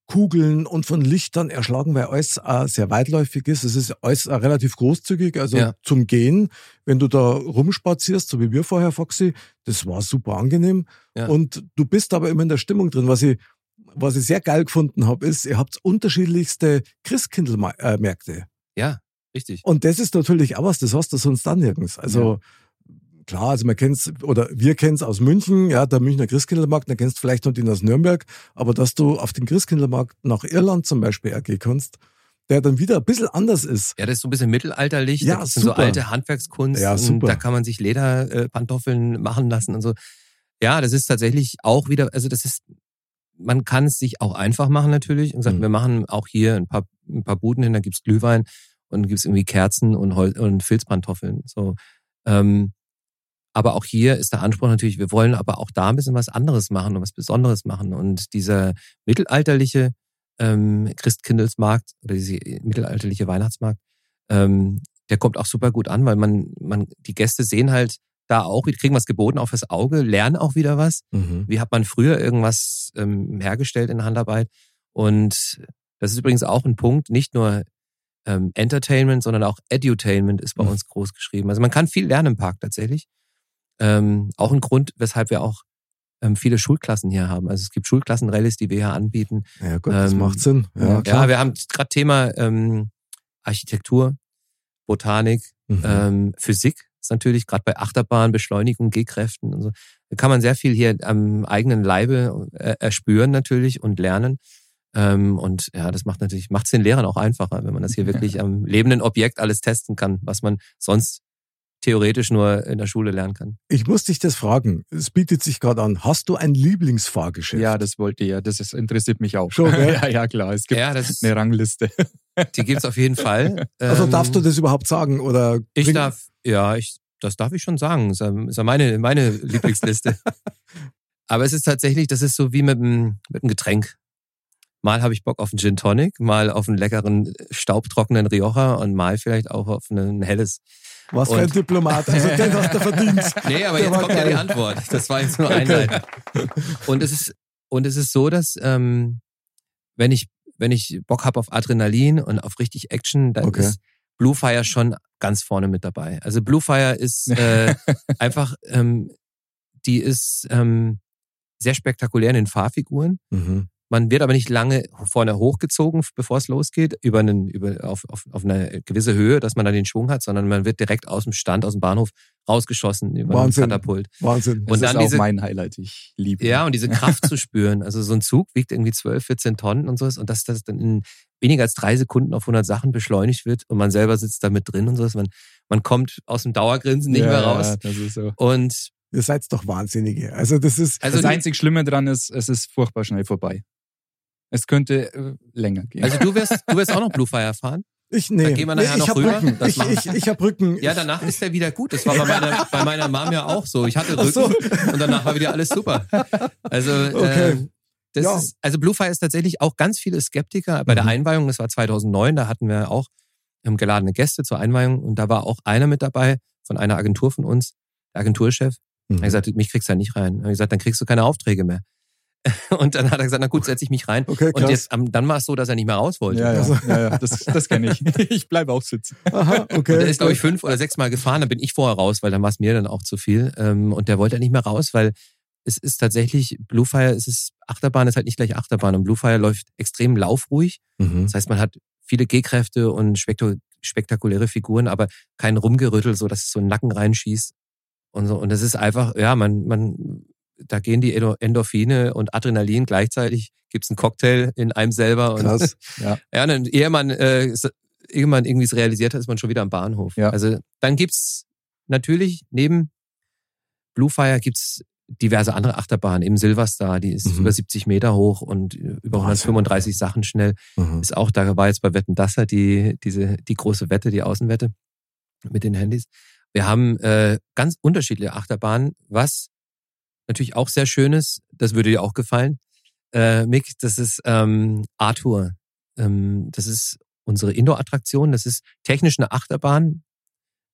Kugeln und von Lichtern erschlagen, weil alles äh, sehr weitläufig ist. Es ist alles äh, relativ großzügig, also Ja. zum Gehen, wenn du da rumspazierst, so wie wir vorher, Foxy, das war super angenehm. Ja. Und du bist aber immer in der Stimmung drin. Was ich, was ich sehr geil gefunden habe, ist, ihr habt unterschiedlichste Christkindlmärkte. Ja, richtig. Und das ist natürlich auch was, das hast du sonst dann nirgends. Also klar, also man kennt's oder wir kennen's aus München, ja, der Münchner Christkindlmarkt, dann kennst du vielleicht noch den aus Nürnberg, aber dass du auf den Christkindlmarkt nach Irland zum Beispiel auch gehen kannst, der dann wieder ein bisschen anders ist. Ja, das ist so ein bisschen mittelalterlich. Ja, da dann so super. alte Handwerkskunst. Ja, super. da kann man sich Lederpantoffeln machen lassen und so. Ja, das ist tatsächlich auch wieder, also das ist, man kann es sich auch einfach machen natürlich. Und gesagt, Mhm. wir machen auch hier ein paar, ein paar Buden hin, da gibt's Glühwein und gibt's irgendwie Kerzen und, Hol und Filzpantoffeln. So. Ähm, aber auch hier ist der Anspruch natürlich, wir wollen aber auch da ein bisschen was anderes machen und was Besonderes machen. Und dieser mittelalterliche ähm, Christkindlesmarkt oder diese mittelalterliche Weihnachtsmarkt, ähm, der kommt auch super gut an, weil man, man, die Gäste sehen halt da auch, die kriegen was geboten auf das Auge, lernen auch wieder was. Wie hat man früher irgendwas ähm, hergestellt in der Handarbeit? Und das ist übrigens auch ein Punkt, nicht nur ähm, Entertainment, sondern auch Edutainment ist bei Mhm. uns groß geschrieben. Also man kann viel lernen im Park tatsächlich. Ähm, auch ein Grund, weshalb wir auch ähm, viele Schulklassen hier haben. Also es gibt Schulklassenrallyes, die wir hier anbieten. Ja gut, das Ähm, macht Sinn. Ja, Ja, klar. wir haben gerade Thema ähm, Architektur, Botanik, Mhm. ähm, Physik ist natürlich gerade bei Achterbahn, Beschleunigung, G-Kräften und so. Da kann man sehr viel hier am eigenen Leibe äh, erspüren natürlich und lernen. Ähm, und ja, das macht natürlich, macht es den Lehrern auch einfacher, wenn man das hier [LAUGHS] wirklich am lebenden Objekt alles testen kann, was man sonst theoretisch nur in der Schule lernen kann. Ich muss dich das fragen. Es bietet sich gerade an. Hast du ein Lieblingsfahrgeschäft? Ja, das wollte ich ja. Das ist, interessiert mich auch. Schon, [LAUGHS] ja, ja, klar. Es gibt Ja, das, eine Rangliste. die gibt's auf jeden Fall. [LAUGHS] Also Ähm, darfst du das überhaupt sagen? Oder Ich bring- darf, ja, ich, das darf ich schon sagen. Ja, ist ja meine, meine Lieblingsliste. Aber es ist tatsächlich, das ist so wie mit einem, mit einem Getränk. Mal habe ich Bock auf einen Gin Tonic, mal auf einen leckeren, staubtrockenen Rioja und mal vielleicht auch auf ein helles. Was für ein Diplomat. Also den hast du verdient. [LAUGHS] Nee, aber Der jetzt kommt ja geil. die Antwort. Das war jetzt nur Einleitung. [LAUGHS] Und es ist, und es ist so, dass, ähm, wenn ich, wenn ich Bock habe auf Adrenalin und auf richtig Action, dann Okay. ist Blue Fire schon ganz vorne mit dabei. Also Blue Fire ist äh, [LAUGHS] einfach, ähm, die ist ähm, sehr spektakulär in den Fahrfiguren. Mhm. Man wird aber nicht lange vorne hochgezogen, bevor es losgeht, über einen, über, auf, auf, auf eine gewisse Höhe, dass man dann den Schwung hat, sondern man wird direkt aus dem Stand, aus dem Bahnhof rausgeschossen über Wahnsinn. einen Katapult. Wahnsinn. Das Und ist dann auch diese- mein Highlight. Ich liebe Ja, und diese [LAUGHS] Kraft zu spüren. Also so ein Zug wiegt irgendwie 12, 14 Tonnen und sowas. Und dass das dann in weniger als drei Sekunden auf 100 Sachen beschleunigt wird und man selber sitzt da mit drin und sowas. Man, man kommt aus dem Dauergrinsen nicht ja, mehr raus. Ja, das ist so. Und Ihr seid doch Wahnsinnige. Also das ist, also, das einzig Schlimme dran ist, es ist furchtbar schnell vorbei. Es könnte äh, länger gehen. also du wirst, du wirst auch noch Blue Fire fahren. ich nee, Da gehen wir nachher nee, noch rüber. Rücken. Das Ich, ich, ich hab Rücken. Ja, danach ist der wieder gut. Das war bei meiner, bei meiner Mom ja auch so. Ich hatte Rücken so. und danach war wieder alles super. Also, Okay. äh, das Ja. ist, also Blue Fire ist tatsächlich auch ganz viele Skeptiker. Bei der Mhm. Einweihung, das war 2009, da hatten wir auch ähm, geladene Gäste zur Einweihung und da war auch einer mit dabei von einer Agentur von uns, der Agenturchef. Er hat Mhm. gesagt, mich kriegst du da nicht rein. Er hat gesagt, dann kriegst du keine Aufträge mehr. Und dann hat er gesagt, na gut, setz ich mich rein. Okay, Und jetzt, am- dann war es so, dass er nicht mehr raus wollte. ja, ja, Also- ja, ja, das, das kenne ich. [LAUGHS] Ich bleibe auch sitzen. Aha, okay. Und der ist, glaube ich, fünf oder sechs Mal gefahren, dann bin ich vorher raus, weil dann war es mir dann auch zu viel. Ähm, Und der wollte halt nicht mehr raus, weil es ist tatsächlich, Blue Fire, es ist, Achterbahn ist halt nicht gleich Achterbahn. Und Blue Fire läuft extrem laufruhig. Mhm. Das heißt, man hat viele G-Kräfte und spektakuläre Figuren, aber kein Rumgerüttel, so dass es so einen Nacken reinschießt und so. Und das ist einfach, ja, man, man da gehen die Endo- Endorphine und Adrenalin gleichzeitig, gibt's einen Cocktail in einem selber. Und, Krass. [LAUGHS] Ja. Ja, und dann, ehe man, äh, es- ehe man irgendwie es realisiert hat, ist man schon wieder am Bahnhof. Ja. Also dann gibt's natürlich neben Bluefire gibt's diverse andere Achterbahnen. Eben Silverstar, die ist Mhm. über 70 Meter hoch und über Wahnsinn. 135 Sachen schnell. Mhm. Ist auch, da war jetzt bei Wetten das halt die, diese, die große Wette, die Außenwette mit den Handys. Wir haben äh, ganz unterschiedliche Achterbahnen, was natürlich auch sehr schön ist. Das würde dir auch gefallen. Äh, Mick, das ist ähm, Arthur. Ähm, das ist unsere Indoor-Attraktion. Das ist technisch eine Achterbahn.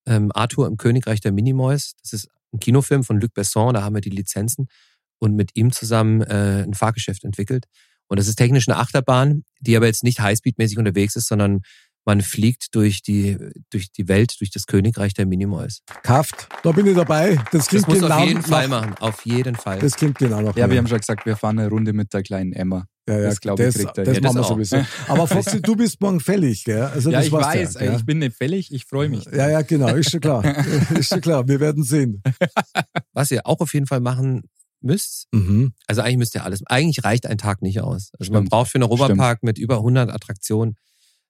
Ähm, Arthur im Königreich der Minimoys. Das ist ein Kinofilm von Luc Besson. Da haben wir die Lizenzen und mit ihm zusammen äh, ein Fahrgeschäft entwickelt. Und das ist technisch eine Achterbahn, die aber jetzt nicht Highspeed-mäßig unterwegs ist, sondern man fliegt durch die, durch die Welt, durch das Königreich der Minimoys. Kraft, da bin ich dabei. Das Das klingt muss genau auf jeden nach, Fall machen. Auf jeden Fall. Das klingt genau nach ja, mir. wir haben schon gesagt, wir fahren eine Runde mit der kleinen Emma. ja, ja, das, glaub ich, das, kriegt er das. Ja, machen wir das auch. sowieso. Aber Foxy, du bist morgen fällig, gell? Also Ja, das ich weiß, ja, gell? ich bin nicht fällig, ich freue mich. Ja, ja, genau, ist schon klar. [LAUGHS] ist schon klar, wir werden sehen. Was ihr auch auf jeden Fall machen müsst, Mhm. also eigentlich müsst ihr alles, eigentlich reicht ein Tag nicht aus. Also man Stimmt. braucht für einen Europapark mit über 100 Attraktionen,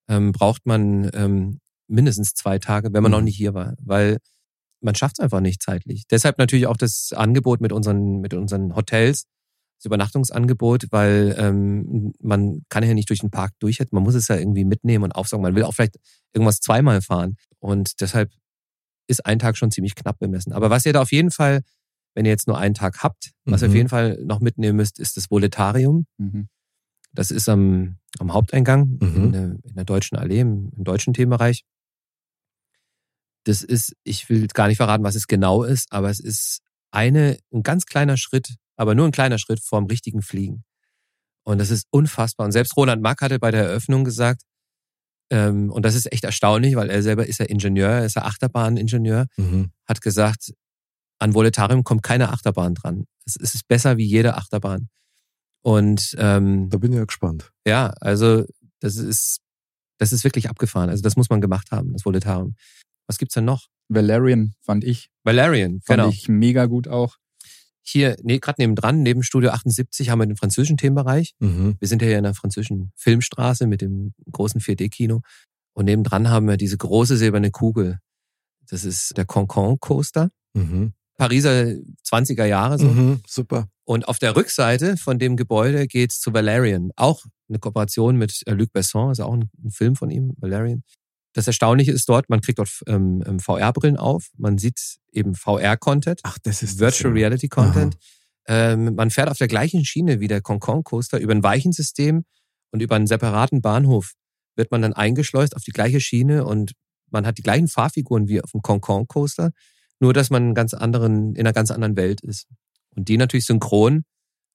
ähm, braucht man ähm, mindestens zwei Tage, wenn man Mhm. noch nicht hier war, weil man schafft es einfach nicht zeitlich. Deshalb natürlich auch das Angebot mit unseren, mit unseren Hotels, das Übernachtungsangebot, weil ähm, man kann ja nicht durch den Park durchhetzen, man muss es ja irgendwie mitnehmen und aufsaugen. Man will auch vielleicht irgendwas zweimal fahren. Und deshalb ist ein Tag schon ziemlich knapp bemessen. Aber was ihr da auf jeden Fall, wenn ihr jetzt nur einen Tag habt, was ihr auf Mhm. jeden Fall noch mitnehmen müsst, ist das Voletarium. Mhm. Das ist am, am Haupteingang Mhm. in, der, in der deutschen Allee, im, im deutschen Themenbereich. Das ist, ich will gar nicht verraten, was es genau ist, aber es ist eine, ein ganz kleiner Schritt, aber nur ein kleiner Schritt vorm richtigen Fliegen. Und das ist unfassbar. Und selbst Roland Mack hatte bei der Eröffnung gesagt, ähm, und das ist echt erstaunlich, weil er selber ist ja Ingenieur, er ist ja Achterbahningenieur, Mhm. hat gesagt, an Voletarium kommt keine Achterbahn dran. Es es ist besser wie jede Achterbahn. Und ähm, Da bin ich ja gespannt. ja, also das ist, das ist wirklich abgefahren. Also das muss man gemacht haben, das Voletarium. Was gibt's denn noch? Valerian fand ich, Valerian, fand genau. ich mega gut auch. Hier, nee, gerade nebendran, neben Studio 78 haben wir den französischen Themenbereich. Mhm. Wir sind ja hier in der französischen Filmstraße mit dem großen 4D-Kino. Und nebendran haben wir diese große silberne Kugel. Das ist der Concon Coaster. Mhm. Pariser 20er Jahre so. Mhm. Super. Und auf der Rückseite von dem Gebäude geht's zu Valerian. Auch eine Kooperation mit äh, Luc Besson, ist auch ein, ein Film von ihm, Valerian. Das Erstaunliche ist dort, man kriegt dort ähm, ähm, VR-Brillen auf, man sieht eben VR-Content, Ach, das ist Virtual das, ja. Reality Content. Ähm, man fährt auf der gleichen Schiene wie der Concon Coaster über ein Weichensystem und über einen separaten Bahnhof wird man dann eingeschleust auf die gleiche Schiene und man hat die gleichen Fahrfiguren wie auf dem Concon Coaster, nur dass man ganz anderen, in einer ganz anderen Welt ist. Und die natürlich synchron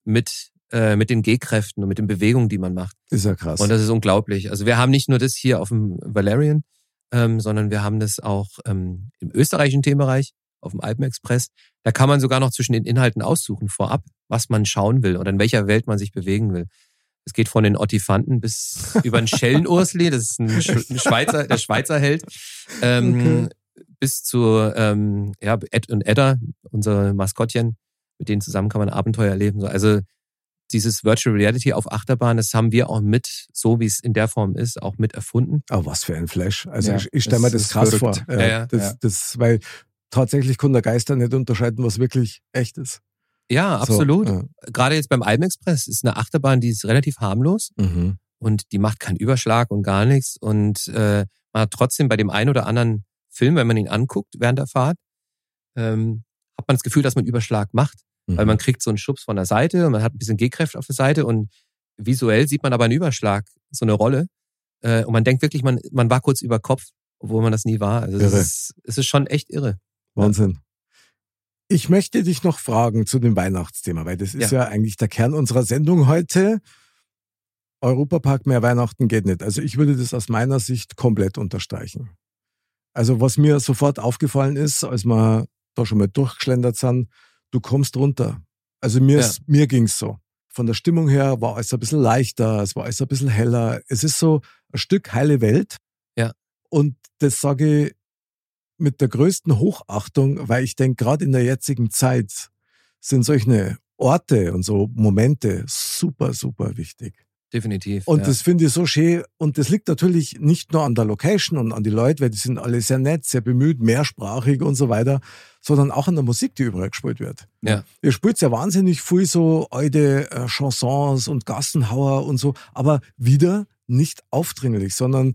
mit, äh, mit den G-Kräften und mit den Bewegungen, die man macht. Ist ja krass. Und das ist unglaublich. Also wir haben nicht nur das hier auf dem Valerian, ähm, sondern wir haben das auch ähm, im österreichischen Themenbereich, auf dem Alpenexpress. Da kann man sogar noch zwischen den Inhalten aussuchen vorab, was man schauen will oder in welcher Welt man sich bewegen will. Es geht von den Ottifanten bis [LAUGHS] über den Schellenursli, das ist ein, Sch- ein Schweizer, der Schweizer Held, ähm, bis zu ähm, ja, Ed und Edda, unsere Maskottchen, mit denen zusammen kann man Abenteuer erleben. So, Also dieses Virtual Reality auf Achterbahn, das haben wir auch mit, so wie es in der Form ist, auch mit erfunden. Aber was für ein Flash. Also Ja, ich, ich stelle mir das das krass verrückt. vor. Ja, ja. das, Ja. Das, weil tatsächlich kann der Geister nicht unterscheiden, was wirklich echt ist. Ja, So, absolut. ja. Gerade jetzt beim Alpenexpress ist eine Achterbahn, die ist relativ harmlos Mhm. und die macht keinen Überschlag und gar nichts. Und äh, man hat trotzdem bei dem einen oder anderen Film, wenn man ihn anguckt während der Fahrt, ähm, hat man das Gefühl, dass man Überschlag macht. Mhm. Weil man kriegt so einen Schubs von der Seite und man hat ein bisschen G-Kräfte auf der Seite und visuell sieht man aber einen Überschlag, so eine Rolle. Äh, und man denkt wirklich, man, man war kurz über Kopf, obwohl man das nie war. Also es ist, es ist schon echt irre. Wahnsinn. Ich möchte dich noch fragen zu dem Weihnachtsthema, weil das ist ja, eigentlich der Kern unserer Sendung heute. Europapark mehr Weihnachten geht nicht. Also ich würde das aus meiner Sicht komplett unterstreichen. Also was mir sofort aufgefallen ist, als wir da schon mal durchgeschlendert sind, du kommst runter. Also mir, Ja. mir ging's so. Von der Stimmung her war alles ein bisschen leichter, es war alles ein bisschen heller. Es ist so ein Stück heile Welt. Ja. Und das sage ich mit der größten Hochachtung, weil ich denke, gerade in der jetzigen Zeit sind solche Orte und so Momente super, super wichtig. Definitiv. Und ja. das finde ich so schön. Und das liegt natürlich nicht nur an der Location und an die Leute, weil die sind alle sehr nett, sehr bemüht, mehrsprachig und so weiter, sondern auch an der Musik, die überall gespielt wird. Ja. Ihr spielt ja wahnsinnig viel so alte äh, Chansons und Gassenhauer und so, aber wieder nicht aufdringlich, sondern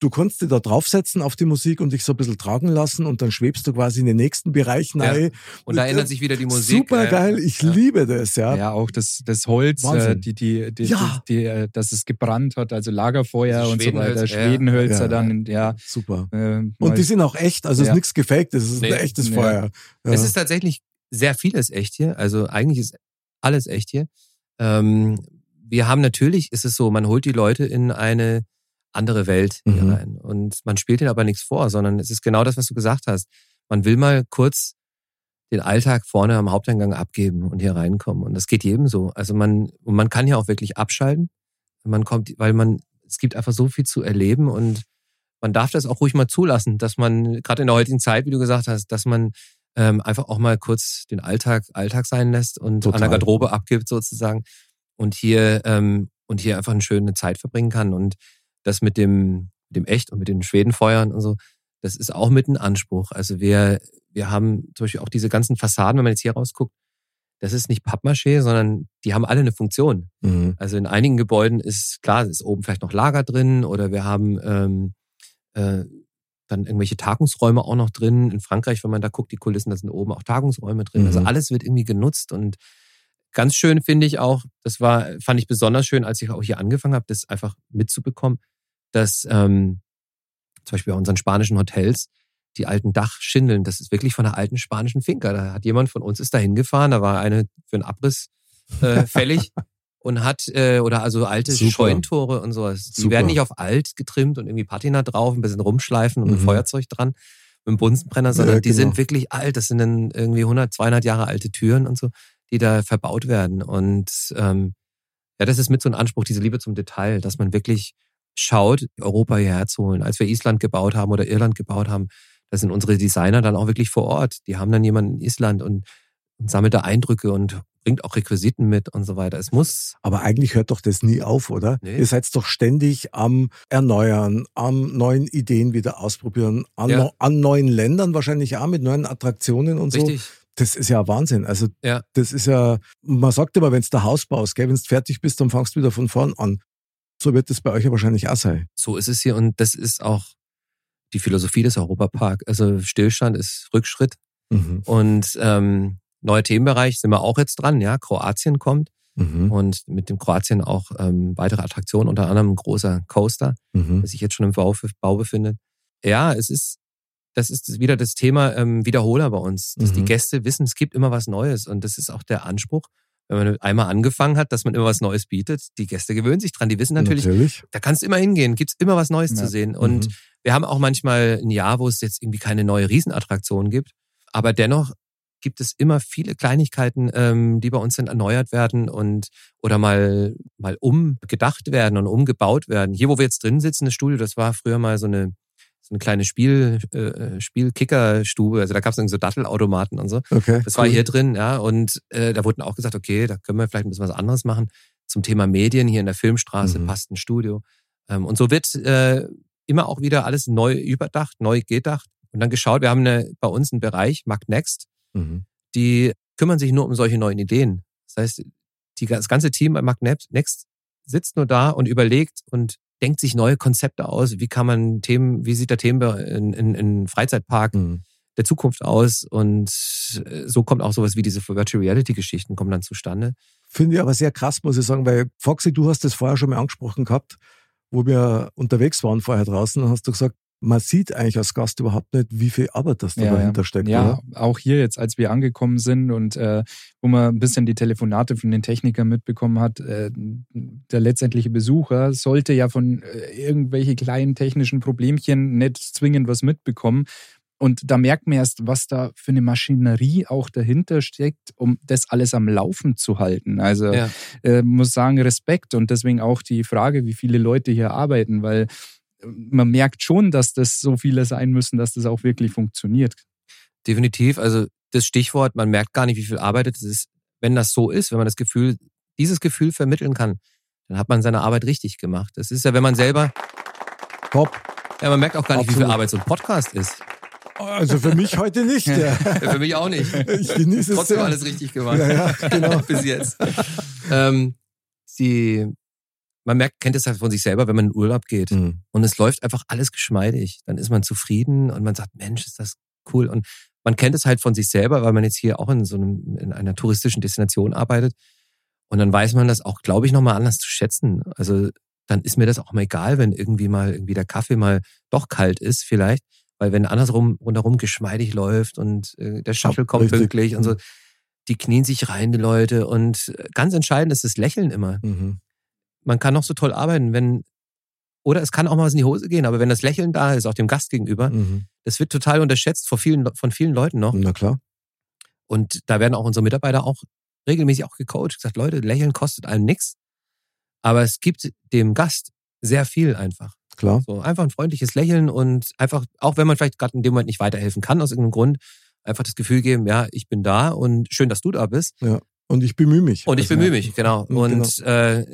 du kannst dich da draufsetzen auf die Musik und dich so ein bisschen tragen lassen und dann schwebst du quasi in den nächsten Bereich Ja. rein. Und da ändert sich wieder die Musik. Super geil, ich Ja. liebe das, ja. Ja, auch das, das Holz, äh, Wahnsinn. die, die, die, Ja. die, die, äh, dass es gebrannt hat, also Lagerfeuer Also und so weiter, Schwedenhölzer, ja. Dann, ja. Super. Äh, Und die sind auch echt, also es ist nichts gefaked, das ist Nee. ein echtes. Feuer. Es ist tatsächlich sehr vieles echt hier. Also eigentlich ist alles echt hier. Ähm, wir haben natürlich, ist es so, man holt die Leute in eine andere Welt hier Mhm. rein. Und man spielt ihnen aber nichts vor, sondern es ist genau das, was du gesagt hast. Man will mal kurz den Alltag vorne am Haupteingang abgeben und hier reinkommen. Und das geht jedem so. Also man, und man kann ja auch wirklich abschalten. Man kommt, weil man, es gibt einfach so viel zu erleben und man darf das auch ruhig mal zulassen, dass man, gerade in der heutigen Zeit, wie du gesagt hast, dass man ähm, einfach auch mal kurz den Alltag Alltag sein lässt und Total. an der Garderobe abgibt sozusagen und hier ähm, und hier einfach eine schöne Zeit verbringen kann und das mit dem dem echt und mit den Schwedenfeuern und so, das ist auch mit ein Anspruch. Also wir wir haben zum Beispiel auch diese ganzen Fassaden, wenn man jetzt hier rausguckt, das ist nicht Pappmaché, sondern die haben alle eine Funktion. Mhm. Also in einigen Gebäuden ist klar, ist oben vielleicht noch Lager drin oder wir haben ähm, äh, dann irgendwelche Tagungsräume auch noch drin. In Frankreich, wenn man da guckt, die Kulissen, da sind oben auch Tagungsräume drin. Also Mhm. alles wird irgendwie genutzt und ganz schön finde ich auch, das war, fand ich besonders schön, als ich auch hier angefangen habe, das einfach mitzubekommen, dass ähm, zum Beispiel bei unseren spanischen Hotels die alten Dachschindeln, das ist wirklich von einer alten spanischen Finca. Da hat jemand von uns ist da hingefahren, da war eine für einen Abriss äh, [LAUGHS] fällig und hat äh, oder also alte Super. Scheunentore und sowas. Die Super. werden nicht auf alt getrimmt und irgendwie Patina drauf, ein bisschen rumschleifen und Mhm. Feuerzeug dran, mit dem Bunsenbrenner, sondern Ja, die genau. sind wirklich alt. Das sind dann irgendwie 100, 200 Jahre alte Türen und so, die da verbaut werden. Und ähm, ja, das ist mit so ein Anspruch, diese Liebe zum Detail, dass man wirklich schaut, Europa hierher zu holen. Als wir Island gebaut haben oder Irland gebaut haben, da sind unsere Designer dann auch wirklich vor Ort. Die haben dann jemanden in Island und, und sammelt da Eindrücke und bringt auch Requisiten mit und so weiter. Es muss, Aber eigentlich hört doch das nie auf, oder? Nee. Ihr seid doch ständig am Erneuern, am neuen Ideen wieder ausprobieren, an, Ja. an neuen Ländern wahrscheinlich auch mit neuen Attraktionen und so. Das ist ja Wahnsinn. Also Ja. das ist ja, man sagt immer, wenn du der Haus baust, wenn du fertig bist, dann fangst du wieder von vorn an. So wird das bei euch ja wahrscheinlich auch sein. so ist es hier und das ist auch die Philosophie des Europapark. Also Stillstand ist Rückschritt Mhm. und ähm, neuer Themenbereich sind wir auch jetzt dran. Ja, Kroatien kommt Mhm. und mit dem Kroatien auch ähm, weitere Attraktionen, unter anderem ein großer Coaster, Mhm. der sich jetzt schon im Bau, Bau befindet. Ja, es ist, das ist wieder das Thema ähm, Wiederholer bei uns, dass Mhm. die Gäste wissen, es gibt immer was Neues und das ist auch der Anspruch. Wenn man einmal angefangen hat, dass man immer was Neues bietet, die Gäste gewöhnen sich dran. Die wissen natürlich, Natürlich. da kannst du immer hingehen, gibt's immer was Neues Ja. zu sehen. Und Mhm. wir haben auch manchmal ein Jahr, wo es jetzt irgendwie keine neue Riesenattraktion gibt, aber dennoch gibt es immer viele Kleinigkeiten, ähm, die bei uns dann erneuert werden und oder mal mal umgedacht werden und umgebaut werden. Hier, wo wir jetzt drin sitzen, das Studio, das war früher mal so eine so eine kleine Spiel äh, Spielkickerstube. Also da gab es so Dattelautomaten und so. Okay. Das war cool. hier drin, ja. Und äh, da wurde auch gesagt, okay, da können wir vielleicht ein bisschen was anderes machen. Zum Thema Medien hier in der Filmstraße Mhm. passt ein Studio. Ähm, und so wird äh, immer auch wieder alles neu überdacht, neu gedacht. Und dann geschaut, wir haben eine, bei uns einen Bereich, Mark Next, Mhm. die kümmern sich nur um solche neuen Ideen. Das heißt, die, das ganze Team bei Mark Next sitzt nur da und überlegt und denkt sich neue Konzepte aus. Wie kann man Themen, wie sieht der Themen in, in, in Freizeitpark Mhm. der Zukunft aus? Und äh, so kommt auch sowas wie diese Virtual Reality Geschichten kommen dann zustande. Finde ich aber sehr krass, muss ich sagen, weil Foxy, du hast das vorher schon mal angesprochen gehabt, wo wir unterwegs waren vorher draußen, hast du gesagt, man sieht eigentlich als Gast überhaupt nicht, wie viel Arbeit das da Ja, dahinter steckt. Ja, Oder? auch hier jetzt, als wir angekommen sind und äh, wo man ein bisschen die Telefonate von den Technikern mitbekommen hat, äh, der letztendliche Besucher sollte ja von äh, irgendwelche kleinen technischen Problemchen nicht zwingend was mitbekommen. Und da merkt man erst, was da für eine Maschinerie auch dahinter steckt, um das alles am Laufen zu halten. Also Ja. äh, muss sagen, Respekt und deswegen auch die Frage, wie viele Leute hier arbeiten, weil äh, man merkt schon, dass das so viele sein müssen, dass das auch wirklich funktioniert. Definitiv. Also das Stichwort, man merkt gar nicht, wie viel arbeitet. Es ist wenn das so ist, wenn man das Gefühl, dieses Gefühl vermitteln kann, dann hat man seine Arbeit richtig gemacht. Das ist ja, wenn man selber, Top. ja, man merkt auch gar nicht, wie viel. Arbeit so ein Podcast ist. Also für mich heute nicht. Ja. [LAUGHS] Ja, Für mich auch nicht. Ich genieße es Trotzdem sehr. alles richtig gemacht. Ja, ja, genau. [LAUGHS] Bis jetzt. ähm, die, man merkt, kennt es halt von sich selber, wenn man in Urlaub geht Mhm. und es läuft einfach alles geschmeidig. Dann ist man zufrieden und man sagt, Mensch, ist das cool. Und man kennt es halt von sich selber, weil man jetzt hier auch in so einem, in einer touristischen Destination arbeitet. Und dann weiß man das auch, glaube ich, nochmal anders zu schätzen. Also dann ist mir das auch mal egal, wenn irgendwie mal irgendwie der Kaffee mal doch kalt ist, vielleicht. Weil wenn andersrum rundherum geschmeidig läuft und äh, der Shuttle kommt richtig. pünktlich und so, die knien sich rein, die Leute. Und ganz entscheidend ist das Lächeln immer Mhm. Man kann noch so toll arbeiten, wenn, oder es kann auch mal was in die Hose gehen, aber wenn das Lächeln da ist, auch dem Gast gegenüber, Mhm. das wird total unterschätzt von vielen, von vielen Leuten noch. Na klar. Und da werden auch unsere Mitarbeiter auch regelmäßig auch gecoacht, gesagt, Leute, Lächeln kostet einem nichts, aber es gibt dem Gast sehr viel einfach. Klar. So einfach ein freundliches Lächeln und einfach, auch wenn man vielleicht gerade in dem Moment nicht weiterhelfen kann aus irgendeinem Grund, einfach das Gefühl geben, ja, ich bin da und schön, dass du da bist. Und ich bemühe mich. Und ich Also, bemühe mich, genau. Mhm, Und äh,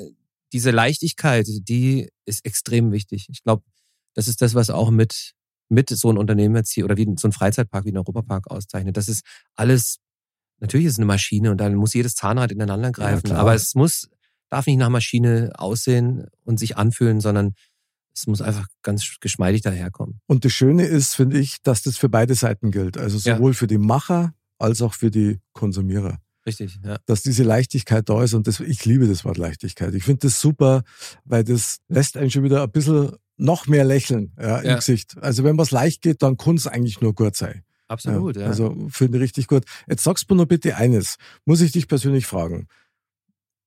diese Leichtigkeit, die ist extrem wichtig. Ich glaube, das ist das, was auch mit, mit so einem Unternehmen jetzt hier oder wie so ein Freizeitpark wie ein Europapark auszeichnet. Das ist alles, natürlich ist es eine Maschine und dann muss jedes Zahnrad ineinander greifen. klar. aber es muss, darf nicht nach Maschine aussehen und sich anfühlen, sondern es muss einfach ganz geschmeidig daherkommen. Und das Schöne ist, finde ich, dass das für beide Seiten gilt. Also Ja. sowohl für die Macher als auch für die Konsumierer. Richtig, ja. Dass diese Leichtigkeit da ist und das, ich liebe das Wort Leichtigkeit. Ich finde das super, weil das lässt einen schon wieder ein bisschen noch mehr lächeln ja, im Ja. Gesicht. Also wenn was leicht geht, dann kann es eigentlich nur gut sein. Absolut, ja. Also finde ich richtig gut. Jetzt sagst du nur bitte eines, muss ich dich persönlich fragen.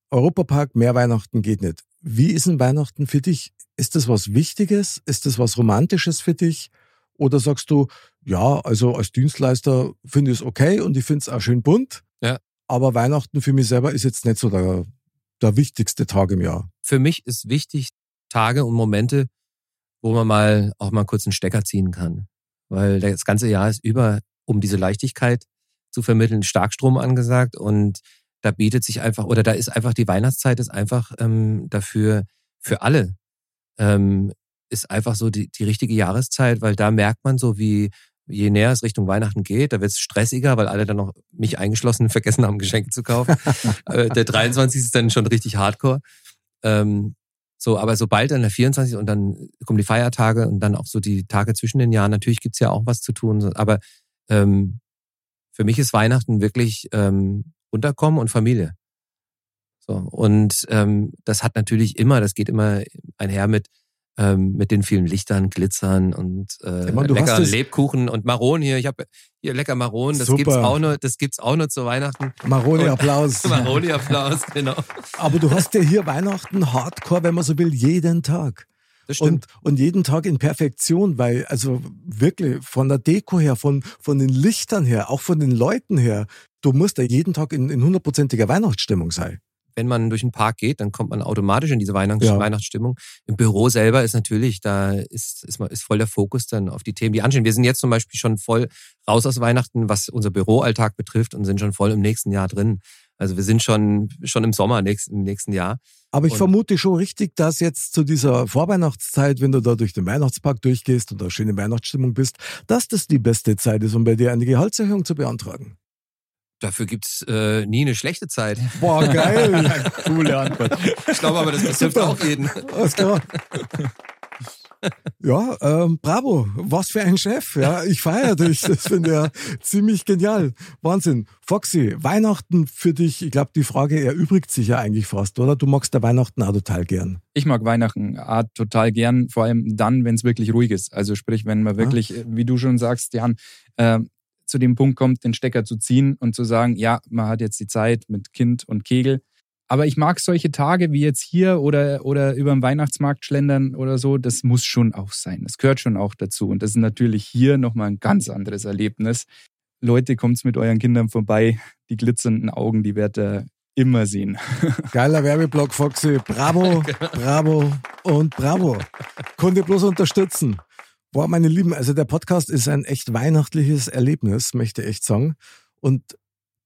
Europapark, mehr Weihnachten geht nicht. Wie ist ein Weihnachten für dich? Ist das was Wichtiges? Ist das was Romantisches für dich? Oder sagst du, ja, also als Dienstleister finde ich es okay und ich finde es auch schön bunt. Ja. Aber Weihnachten für mich selber ist jetzt nicht so der, der wichtigste Tag im Jahr. für mich ist wichtig Tage und Momente, wo man mal auch mal kurz einen Stecker ziehen kann. Weil das ganze Jahr ist über, um diese Leichtigkeit zu vermitteln, Starkstrom angesagt und da bietet sich einfach, oder da ist einfach die Weihnachtszeit ist einfach ähm, dafür, für alle, ähm, ist einfach so die, die richtige Jahreszeit, weil da merkt man so, wie je näher es Richtung Weihnachten geht, da wird es stressiger, weil alle dann noch mich eingeschlossen [LAUGHS] vergessen haben, Geschenke zu kaufen. [LAUGHS] äh, der 23. ist dann schon richtig hardcore. Ähm, so, aber sobald dann der 24. und dann kommen die Feiertage und dann auch so die Tage zwischen den Jahren, natürlich gibt's ja auch was zu tun. Aber ähm, für mich ist Weihnachten wirklich ähm, runterkommen und Familie. So, und ähm, das hat natürlich immer, das geht immer einher mit ähm, mit den vielen Lichtern, Glitzern und äh, hast leckeren Lebkuchen und Maron hier. Ich habe hier lecker Maron. Das Super. gibt's auch nur. Das gibt's auch nur zu Weihnachten. Maroni, Applaus. [LAUGHS] Maroni-Applaus, genau. Aber du hast ja hier Weihnachten hardcore, wenn man so will, jeden Tag. Das stimmt. Und, und jeden Tag in Perfektion, weil also wirklich von der Deko her, von, von den Lichtern her, auch von den Leuten her, du musst ja jeden Tag in hundertprozentiger Weihnachtsstimmung sein. Wenn man durch den Park geht, dann kommt man automatisch in diese Weihnachts Ja. Weihnachtsstimmung. Im Büro selber ist natürlich, da ist, ist, ist voll der Fokus dann auf die Themen, die anstehen. Wir sind jetzt zum Beispiel schon voll raus aus Weihnachten, was unser Büroalltag betrifft und sind schon voll im nächsten Jahr drin. Also wir sind schon, schon im Sommer nächst, im nächsten Jahr. Aber ich Und- vermute schon richtig, dass jetzt zu dieser Vorweihnachtszeit, wenn du da durch den Weihnachtspark durchgehst und da schöne Weihnachtsstimmung bist, dass das die beste Zeit ist, um bei dir eine Gehaltserhöhung zu beantragen. Dafür gibt's äh, nie eine schlechte Zeit. Boah, geil. [LAUGHS] Coole Antwort. Ich glaube aber, das betrifft auch jeden. Alles klar. Ja, ähm, bravo. Was für ein Chef. Ja, ich feiere dich. Das finde ich ja ziemlich genial. Wahnsinn. Foxy, Weihnachten für dich, ich glaube, die Frage erübrigt sich ja eigentlich fast, oder? Du magst der Weihnachten auch total gern. Ich mag Weihnachten ah, total gern, vor allem dann, wenn es wirklich ruhig ist. Also sprich, wenn man wirklich, äh, wie du schon sagst, Jan, äh, zu dem Punkt kommt, den Stecker zu ziehen und zu sagen, ja, man hat jetzt die Zeit mit Kind und Kegel. Aber ich mag solche Tage wie jetzt hier oder, oder über den Weihnachtsmarkt schlendern oder so, das muss schon auch sein. Das gehört schon auch dazu. Und das ist natürlich hier nochmal ein ganz anderes Erlebnis. Leute, kommt's mit euren Kindern vorbei. Die glitzernden Augen, die werdet ihr immer sehen. [LAUGHS] Geiler Werbeblock, Foxy. Bravo, [LAUGHS] bravo und bravo. Konnte bloß unterstützen. Boah, meine Lieben, also der Podcast ist ein echt weihnachtliches Erlebnis, möchte ich echt sagen. Und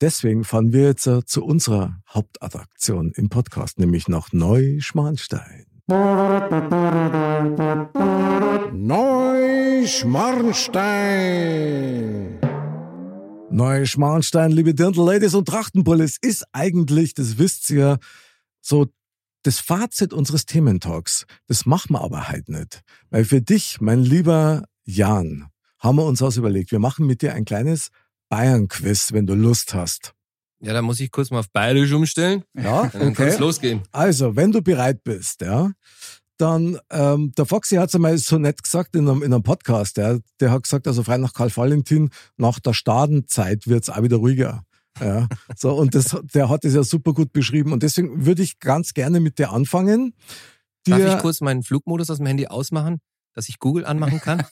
deswegen fahren wir jetzt äh, zu unserer Hauptattraktion im Podcast, nämlich nach Neuschmarnstein. Neuschmarnstein. Neuschmarnstein, liebe Dirndl-Ladies und Trachtenbullis, ist eigentlich, das wisst ihr, so das Fazit unseres Thementalks. Das machen wir aber halt nicht. Weil für dich, mein lieber Jan, haben wir uns was überlegt. Wir machen mit dir ein kleines Bayern-Quiz, wenn du Lust hast. Ja, dann muss ich kurz mal auf Bayerisch umstellen. Ja, Dann kann es losgehen. Also, wenn du bereit bist, ja, dann, ähm, der Foxy hat es einmal so nett gesagt in einem, in einem Podcast, ja, der hat gesagt, also frei nach Karl Valentin, nach der Stadenzeit wird's auch wieder ruhiger. Ja, so, und das, der hat es ja super gut beschrieben. Und deswegen würde ich ganz gerne mit dir anfangen. Darf Dir- ich kurz meinen Flugmodus aus dem Handy ausmachen, dass ich Google anmachen kann? [LAUGHS]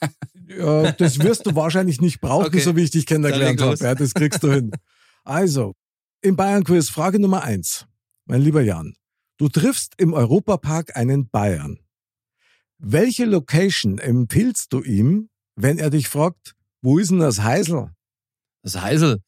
Ja, das wirst du wahrscheinlich nicht brauchen, Okay. so wie ich dich kennengelernt habe. Ja, das kriegst du hin. Also, im Bayern-Quiz, Frage Nummer eins. Mein lieber Jan, du triffst im Europapark einen Bayern. Welche Location empfiehlst du ihm, wenn er dich fragt, wo ist denn das Heisel? Das Heisel,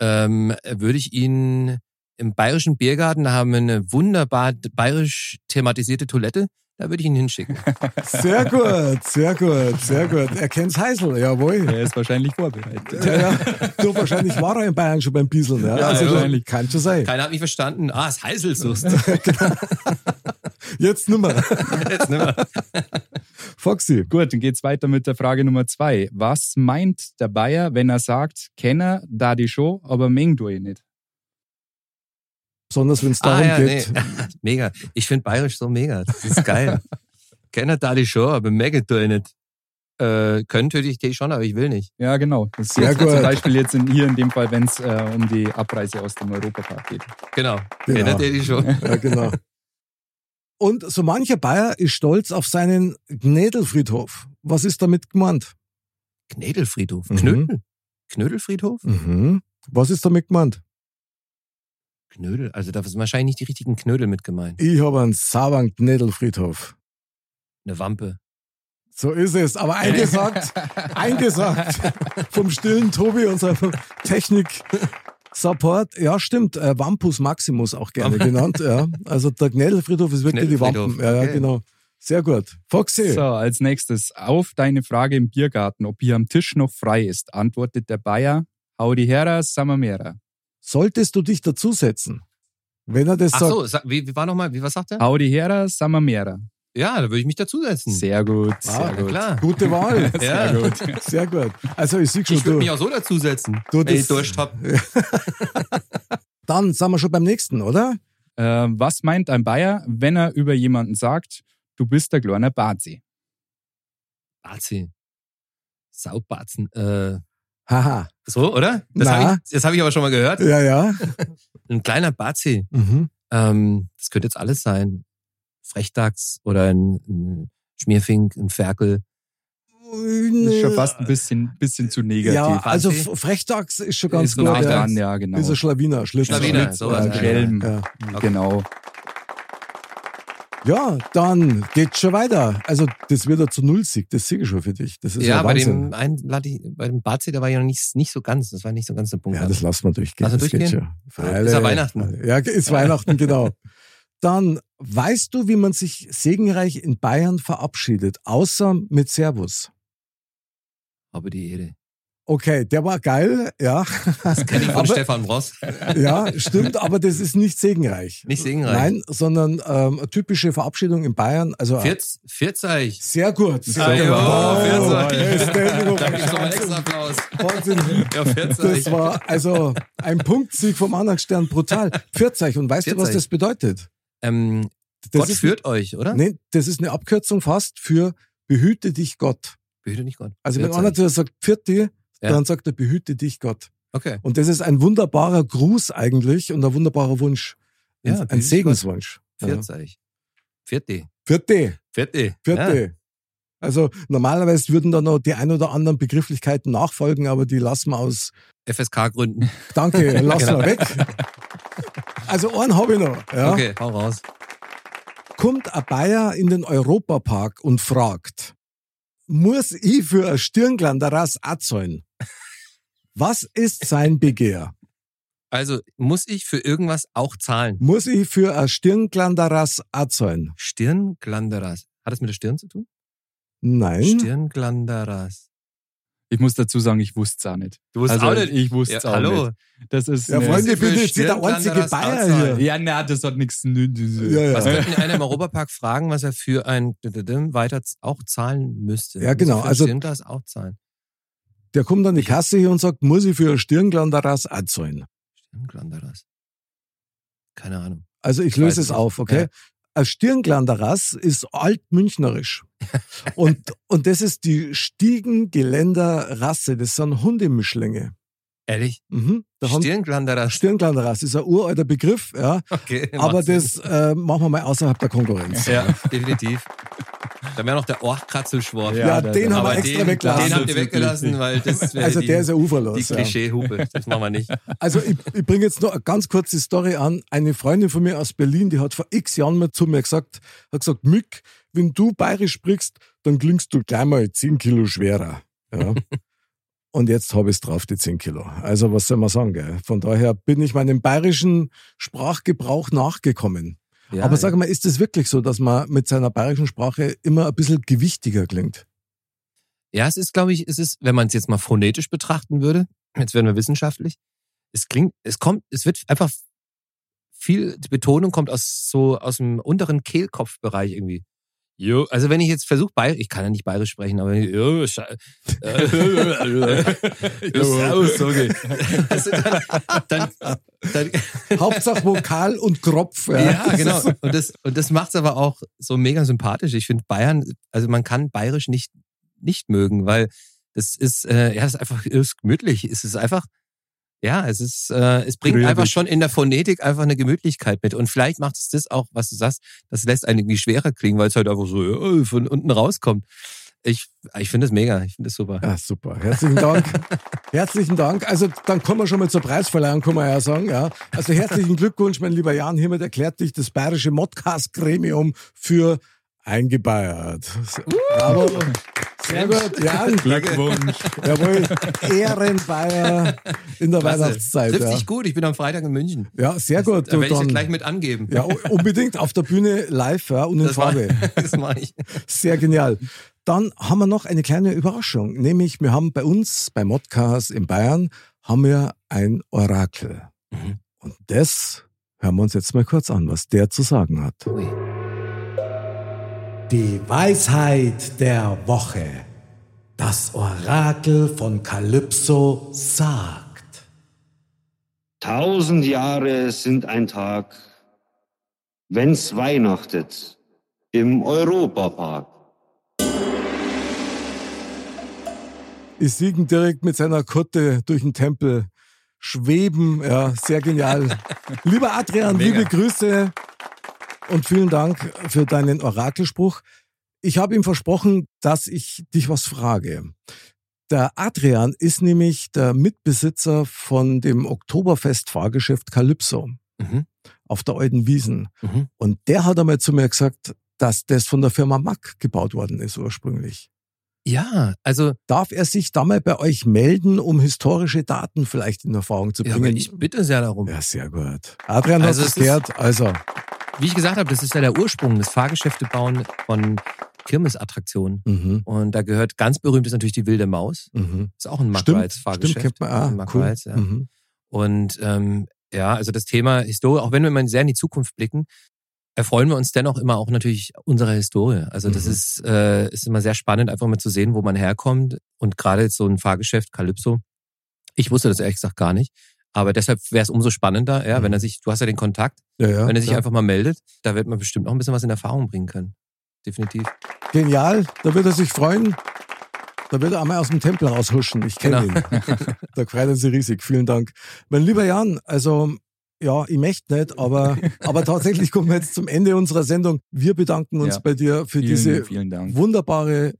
ähm, würde ich ihn im bayerischen Biergarten, da haben wir eine wunderbar bayerisch thematisierte Toilette, da würde ich ihn hinschicken. [LAUGHS] Sehr gut, sehr gut, sehr gut. Er kennt's Heisel, jawohl. Er ist wahrscheinlich vorbereitet. [LAUGHS] Ja, ja. Du, wahrscheinlich war er in Bayern schon beim Bieseln. Ja? Ja, also, wahrscheinlich. Kann schon sein. Keiner hat mich verstanden. Ah, das Heisel suchst. Jetzt nimmer. [LAUGHS] Jetzt nimmer. Foxy. Gut, dann geht's weiter mit der Frage Nummer zwei. Was meint der Bayer, wenn er sagt, Kenner da die schon, aber meng du ihn nicht? Besonders wenn es Ah, darum ja, geht. nee. [LAUGHS] Mega. Ich finde bayerisch so mega. Das ist geil. [LAUGHS] Kennt da die schon, aber mega tue ich nicht. Äh, können tue ich die schon, aber ich will nicht. Ja, genau. Das ist Sehr jetzt gut. zum Beispiel jetzt in, hier in dem Fall, wenn es äh, um die Abreise aus dem Europapark geht. Genau. Genau. Kennt ihr die schon? Ja, genau. Und so mancher Bayer ist stolz auf seinen Gnädelfriedhof. Was ist damit gemeint? Knödelfriedhof. Mhm. Knödel? Knödelfriedhof? Mhm. Was ist damit gemeint? Knödel. Also da sind wahrscheinlich nicht die richtigen Knödel mit gemeint. Ich habe einen sauberen Gnädelfriedhof. Eine Wampe. So ist es. Aber eingesagt, [LAUGHS] eingesagt vom stillen Tobi, unserem Technik-Support. Ja, stimmt. Äh, Vampus Maximus auch gerne genannt. Ja. Also der Gnädelfriedhof ist wirklich die Wampen. Ja, ja, okay. genau. Sehr gut. Foxy. So, als nächstes auf deine Frage im Biergarten, ob hier am Tisch noch frei ist, antwortet der Bayer, hau die Hera, Samamera. Solltest du dich dazusetzen? Wenn er das Ach sagt, so, sa- wie, wie war nochmal, wie was sagt er? Hau die Hera, Samamera. Ja, da würde ich mich dazusetzen. Sehr gut, Ah, sehr ja, gut. klar. gute Wahl. [LAUGHS] Ja. Sehr gut. Sehr gut. Also ich sehe schon, Ich würde mich auch so dazusetzen, [LAUGHS] Du, wenn ich Durst hab. [LAUGHS] Dann sind wir schon beim nächsten, oder? Äh, was meint ein Bayer, wenn er über jemanden sagt, du bist der kleine Bazi? Bazi. Saubatzen. Äh, Haha. so, oder? Das habe ich, das hab ich aber schon mal gehört. Ja, ja. Ein kleiner Bazi. Mhm. Ähm, das könnte jetzt alles sein. Frechdachs oder ein, ein Schmierfink, ein Ferkel. Das ist schon fast ein bisschen, bisschen zu negativ. Ja, also Frechdachs ist schon ganz ist gut. nah ja. dran, ja, genau. Dieser Schlawiner, Schlitz. Schlawiner, sowas, ja, Ein ja, Schelm, Ja. genau. ja, dann geht's schon weiter. Also das wird er zu Null Sieg, das sehe ich schon für dich. Das ist ja, ja, bei Wahnsinn. dem einen bei dem Bazi, der war ja noch nicht, nicht so ganz. Das war nicht so ganz der Punkt. Ja, das lassen wir durchgehen. Wir das geht durchgehen? schon. Freilich. Ist ja Weihnachten. Ja, ist Weihnachten, [LAUGHS] genau. Dann weißt du, wie man sich segenreich in Bayern verabschiedet, außer mit Servus. Aber die Ehre. Okay, der war geil, ja. Das kenne ich von [LAUGHS] Aber- Stefan Ross. Ja, stimmt, aber das ist nicht segenreich. Nicht segenreich. Nein, sondern ähm, eine typische Verabschiedung in Bayern. Also Vierz, Vierzeig. sehr gut. Sehr Ah, gut. ja, Oh, Vierzeig. hey, Standing Da gibt's noch einen extra Applaus. Wahnsinn. Ja, Vierzeig. Das war also ein Punktsieg vom anderen Stern, brutal. Vierzeichen. Und weißt du, was das bedeutet? Ähm, Das Gott ist, führt euch, oder? Nee, das ist eine Abkürzung fast für behüte dich Gott. Behüte nicht Gott. Also wenn einer zu dir sagt, Pfirti, Ja. dann sagt er, behüte dich Gott. Okay. Und das ist ein wunderbarer Gruß eigentlich und ein wunderbarer Wunsch. Ja, ein, dich Segenswunsch. Ja. Vierzeig. Vierte. Vierte, Vierte. vierte. Also normalerweise würden da noch die ein oder anderen Begrifflichkeiten nachfolgen, aber die lassen wir aus. FSK-Gründen. Danke, [LAUGHS] lassen Genau. wir weg. [LAUGHS] Also einen habe ich noch. Ja. Okay, hau raus. Kommt ein Bayer in den Europapark und fragt, muss ich für ein Stirnglanderas zahlen? Was ist sein Begehr? Also muss ich für irgendwas auch zahlen? Muss ich für ein Stirnglanderas zahlen? Stirnglanderas. Hat das mit der Stirn zu tun? Nein. Stirnglanderas. Ich muss dazu sagen, ich wusste es auch nicht. Du wusstest also, auch nicht? Ich wusste Ja, es auch hallo. nicht. Das ist Ja, Freunde, ich bin für jetzt der einzige Bayer hier. Ja, na, das hat nichts. Ja, ja. Was könnten in einem Europapark fragen, was er für ein weiter auch zahlen müsste? Ja, genau, er für also- Stirnglas auch zahlen. Der kommt an die Kasse hier und sagt, muss ich für ein Stirnglanderas auch zahlen? Stirnglanderas. Keine Ahnung. Also ich löse es auf, okay? Ja. Ein Stirnglanderas ist altmünchnerisch. [LAUGHS] und, und das ist die Stiegengeländer-Rasse. Das sind Hundemischlinge. Ehrlich? Mhm. Stirnglanderas. Stirnglanderas ist ein uralter Begriff, ja. Okay, Aber das äh, machen wir mal außerhalb der Konkurrenz. Ja, definitiv. Dann wäre noch der Orchkratzelschworf. Ja, den haben wir extra den, weggelassen. den habt ihr weggelassen, weil das wäre Also die, der ist ja die uferlos. Ja. Klischeehupe. Das machen wir nicht. Also ich, ich bringe jetzt noch eine ganz kurze Story an. Eine Freundin von mir aus Berlin, die hat vor x Jahren mal zu mir gesagt, hat gesagt, Mick, wenn du bayerisch sprichst, dann klingst du gleich mal 10 Kilo schwerer. Ja. [LAUGHS] Und jetzt habe ich es drauf, die 10 Kilo. Also was soll man sagen, gell? Von daher bin ich meinem bayerischen Sprachgebrauch nachgekommen. Ja, Aber sag mal, ist es wirklich so, dass man mit seiner bayerischen Sprache immer ein bisschen gewichtiger klingt? Ja, es ist, glaube ich, es ist, wenn man es jetzt mal phonetisch betrachten würde, jetzt werden wir wissenschaftlich, es klingt, es kommt, es wird einfach viel, die Betonung kommt aus so, aus dem unteren Kehlkopfbereich irgendwie. Jo, also wenn ich jetzt versuche, bayerisch, ich kann ja nicht bayerisch sprechen, aber jo, äh, [LAUGHS] jo, so geht. Also dann, dann, dann, [LAUGHS] Hauptsache Vokal und Kropf. Ja, ja, genau. Und das, und das macht's aber auch so mega sympathisch. Ich finde Bayern, also man kann bayerisch nicht, nicht mögen, weil das ist, äh, ja, es ist einfach es ist gemütlich. Es ist einfach, ja, es ist, äh, es bringt Fröhlich. einfach schon in der Phonetik einfach eine Gemütlichkeit mit. Und vielleicht macht es das auch, was du sagst, das lässt einen irgendwie schwerer klingen, weil es halt einfach so äh, von unten rauskommt. Ich, ich finde es mega, ich finde es super. Ja, super. Herzlichen Dank. [LAUGHS] herzlichen Dank. Also dann kommen wir schon mal zur Preisverleihung, kann man ja sagen. Ja. Also herzlichen Glückwunsch, mein lieber Jan. Hiermit erklärt dich das Bayerische Modcast-Gremium für eingebayert. Bravo. Sehr gut, Jan. Glückwunsch. Jawohl. Ehrenbayer in der Klasse. Weihnachtszeit. Trifft Ja. sich gut, ich bin am Freitag in München. ja, sehr gut. Da Du, werde ich dann- das gleich mit angeben. ja, unbedingt auf der Bühne live ja, und in das, war, Farbe. [LAUGHS] das mache ich. Sehr genial. Dann haben wir noch eine kleine Überraschung, nämlich wir haben bei uns bei Modcast in Bayern haben wir ein Orakel. Mhm. Und das hören wir uns jetzt mal kurz an, was der zu sagen hat. Ui. Die Weisheit der Woche. Das Orakel von Kalypso sagt. Tausend Jahre sind ein Tag, wenn's weihnachtet im Europapark. Ich siegen direkt mit seiner Kutte durch den Tempel schweben. Ja, sehr genial. [LAUGHS] Lieber Adrian, Mega. liebe Grüße und vielen Dank für deinen Orakelspruch. Ich habe ihm versprochen, dass ich dich was frage. Der Adrian ist nämlich der Mitbesitzer von dem Oktoberfest-Fahrgeschäft Calypso Mhm. auf der Alten Wiesen. Mhm. Und der hat einmal zu mir gesagt, dass das von der Firma Mack gebaut worden ist ursprünglich. Ja, also Darf er sich da mal bei euch melden, um historische Daten vielleicht in Erfahrung zu ja, bringen? aber ich bitte sehr darum. Ja, sehr gut. Adrian Also hat es es gehört. Also, Wie ich gesagt habe, das ist ja der Ursprung des Fahrgeschäftebauen von Kirmesattraktionen. mhm, Und da gehört ganz berühmt ist natürlich die Wilde Maus. mhm. ist auch ein Mark Stimmt, kennt man. Ah, cool. Ja. Mhm. Und ähm, ja, also das Thema Historie, auch wenn wir mal sehr in die Zukunft blicken, erfreuen wir uns dennoch immer auch natürlich unserer Historie. Also das Mhm. ist, äh, ist immer sehr spannend, einfach mal zu sehen, wo man herkommt. Und gerade jetzt so ein Fahrgeschäft, Calypso, ich wusste das ehrlich gesagt gar nicht. Aber deshalb wäre es umso spannender, ja, wenn er sich, du hast ja den Kontakt, Ja, ja, wenn er sich ja. einfach mal meldet, da wird man bestimmt noch ein bisschen was in Erfahrung bringen können. Definitiv. Genial, da wird er sich freuen. Da wird er einmal aus dem Tempel raushuschen. Ich kenne Genau. ihn. [LAUGHS] da freut er sich riesig. Vielen Dank. Mein lieber Jan, also ja, ich möchte nicht, aber, aber tatsächlich kommen wir jetzt zum Ende unserer Sendung. Wir bedanken uns Ja. bei dir für Vielen, diese vielen Dank. wunderbare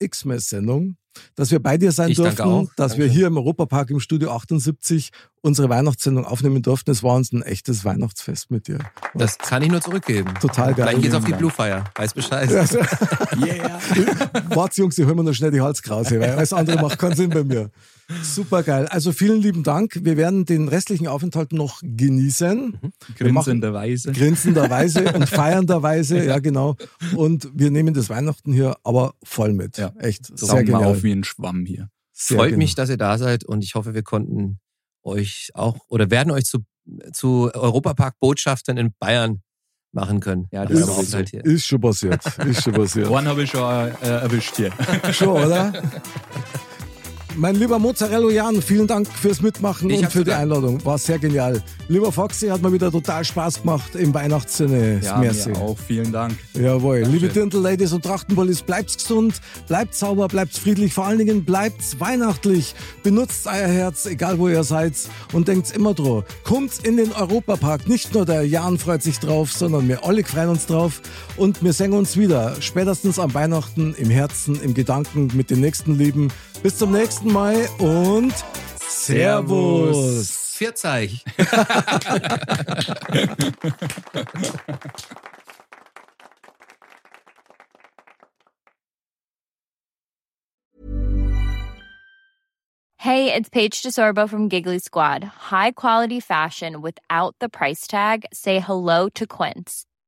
X-Mess-Sendung. Dass wir bei dir sein Ich danke durften, auch. dass wir Dankeschön. hier im Europapark im Studio 78 unsere Weihnachtssendung aufnehmen durften. Es war uns ein echtes Weihnachtsfest mit dir. Das kann ich nur zurückgeben. Total geil. Gleich geht's auf die. Blue Fire. Weiß Bescheid. Also, [LAUGHS] Yeah. Warte, Jungs, ich hol mir noch schnell die Halskrause, weil alles andere macht keinen Sinn bei mir. Super geil. Also vielen lieben Dank. Wir werden den restlichen Aufenthalt noch genießen. Wir machen- Grinsenderweise. Grinsenderweise [LAUGHS] und feiernderweise, ja genau. Und wir nehmen das Weihnachten hier aber voll mit. Ja. Echt, sehr Saugen wir genial. auf wie ein Schwamm hier. Sehr Freut genial. mich, dass ihr da seid und ich hoffe, wir konnten euch auch oder werden euch zu, zu Europapark-Botschaftern in Bayern machen können. Ja, das ist Aufenthalt hier. Ist schon passiert. Ist schon passiert. [LAUGHS] One habe ich schon äh, erwischt hier. Schon, oder? [LAUGHS] Mein lieber Mozzarella Jan, vielen Dank fürs Mitmachen Ich und für die danken. Einladung. War sehr genial. Lieber Foxy, hat mir wieder total Spaß gemacht im Weihnachtssinne. Ja, Merci. mir auch. Vielen Dank. Jawohl. Liebe Dirndl-Ladies und Trachtenbullis, bleibt's gesund, bleibt sauber, bleibt friedlich, vor allen Dingen bleibt's weihnachtlich. Benutzt euer Herz, egal wo ihr seid und denkt's immer dran. Kommt in den Europapark. Nicht nur der Jan freut sich drauf, sondern wir alle freuen uns drauf. Und wir sehen uns wieder, spätestens am Weihnachten, im Herzen, im Gedanken, mit den nächsten Lieben. Bis zum nächsten Mal und Servus. Vierzeig. [LAUGHS] Hey, it's Paige DeSorbo from Giggly Squad. High quality fashion without the price tag. Say hello to Quince.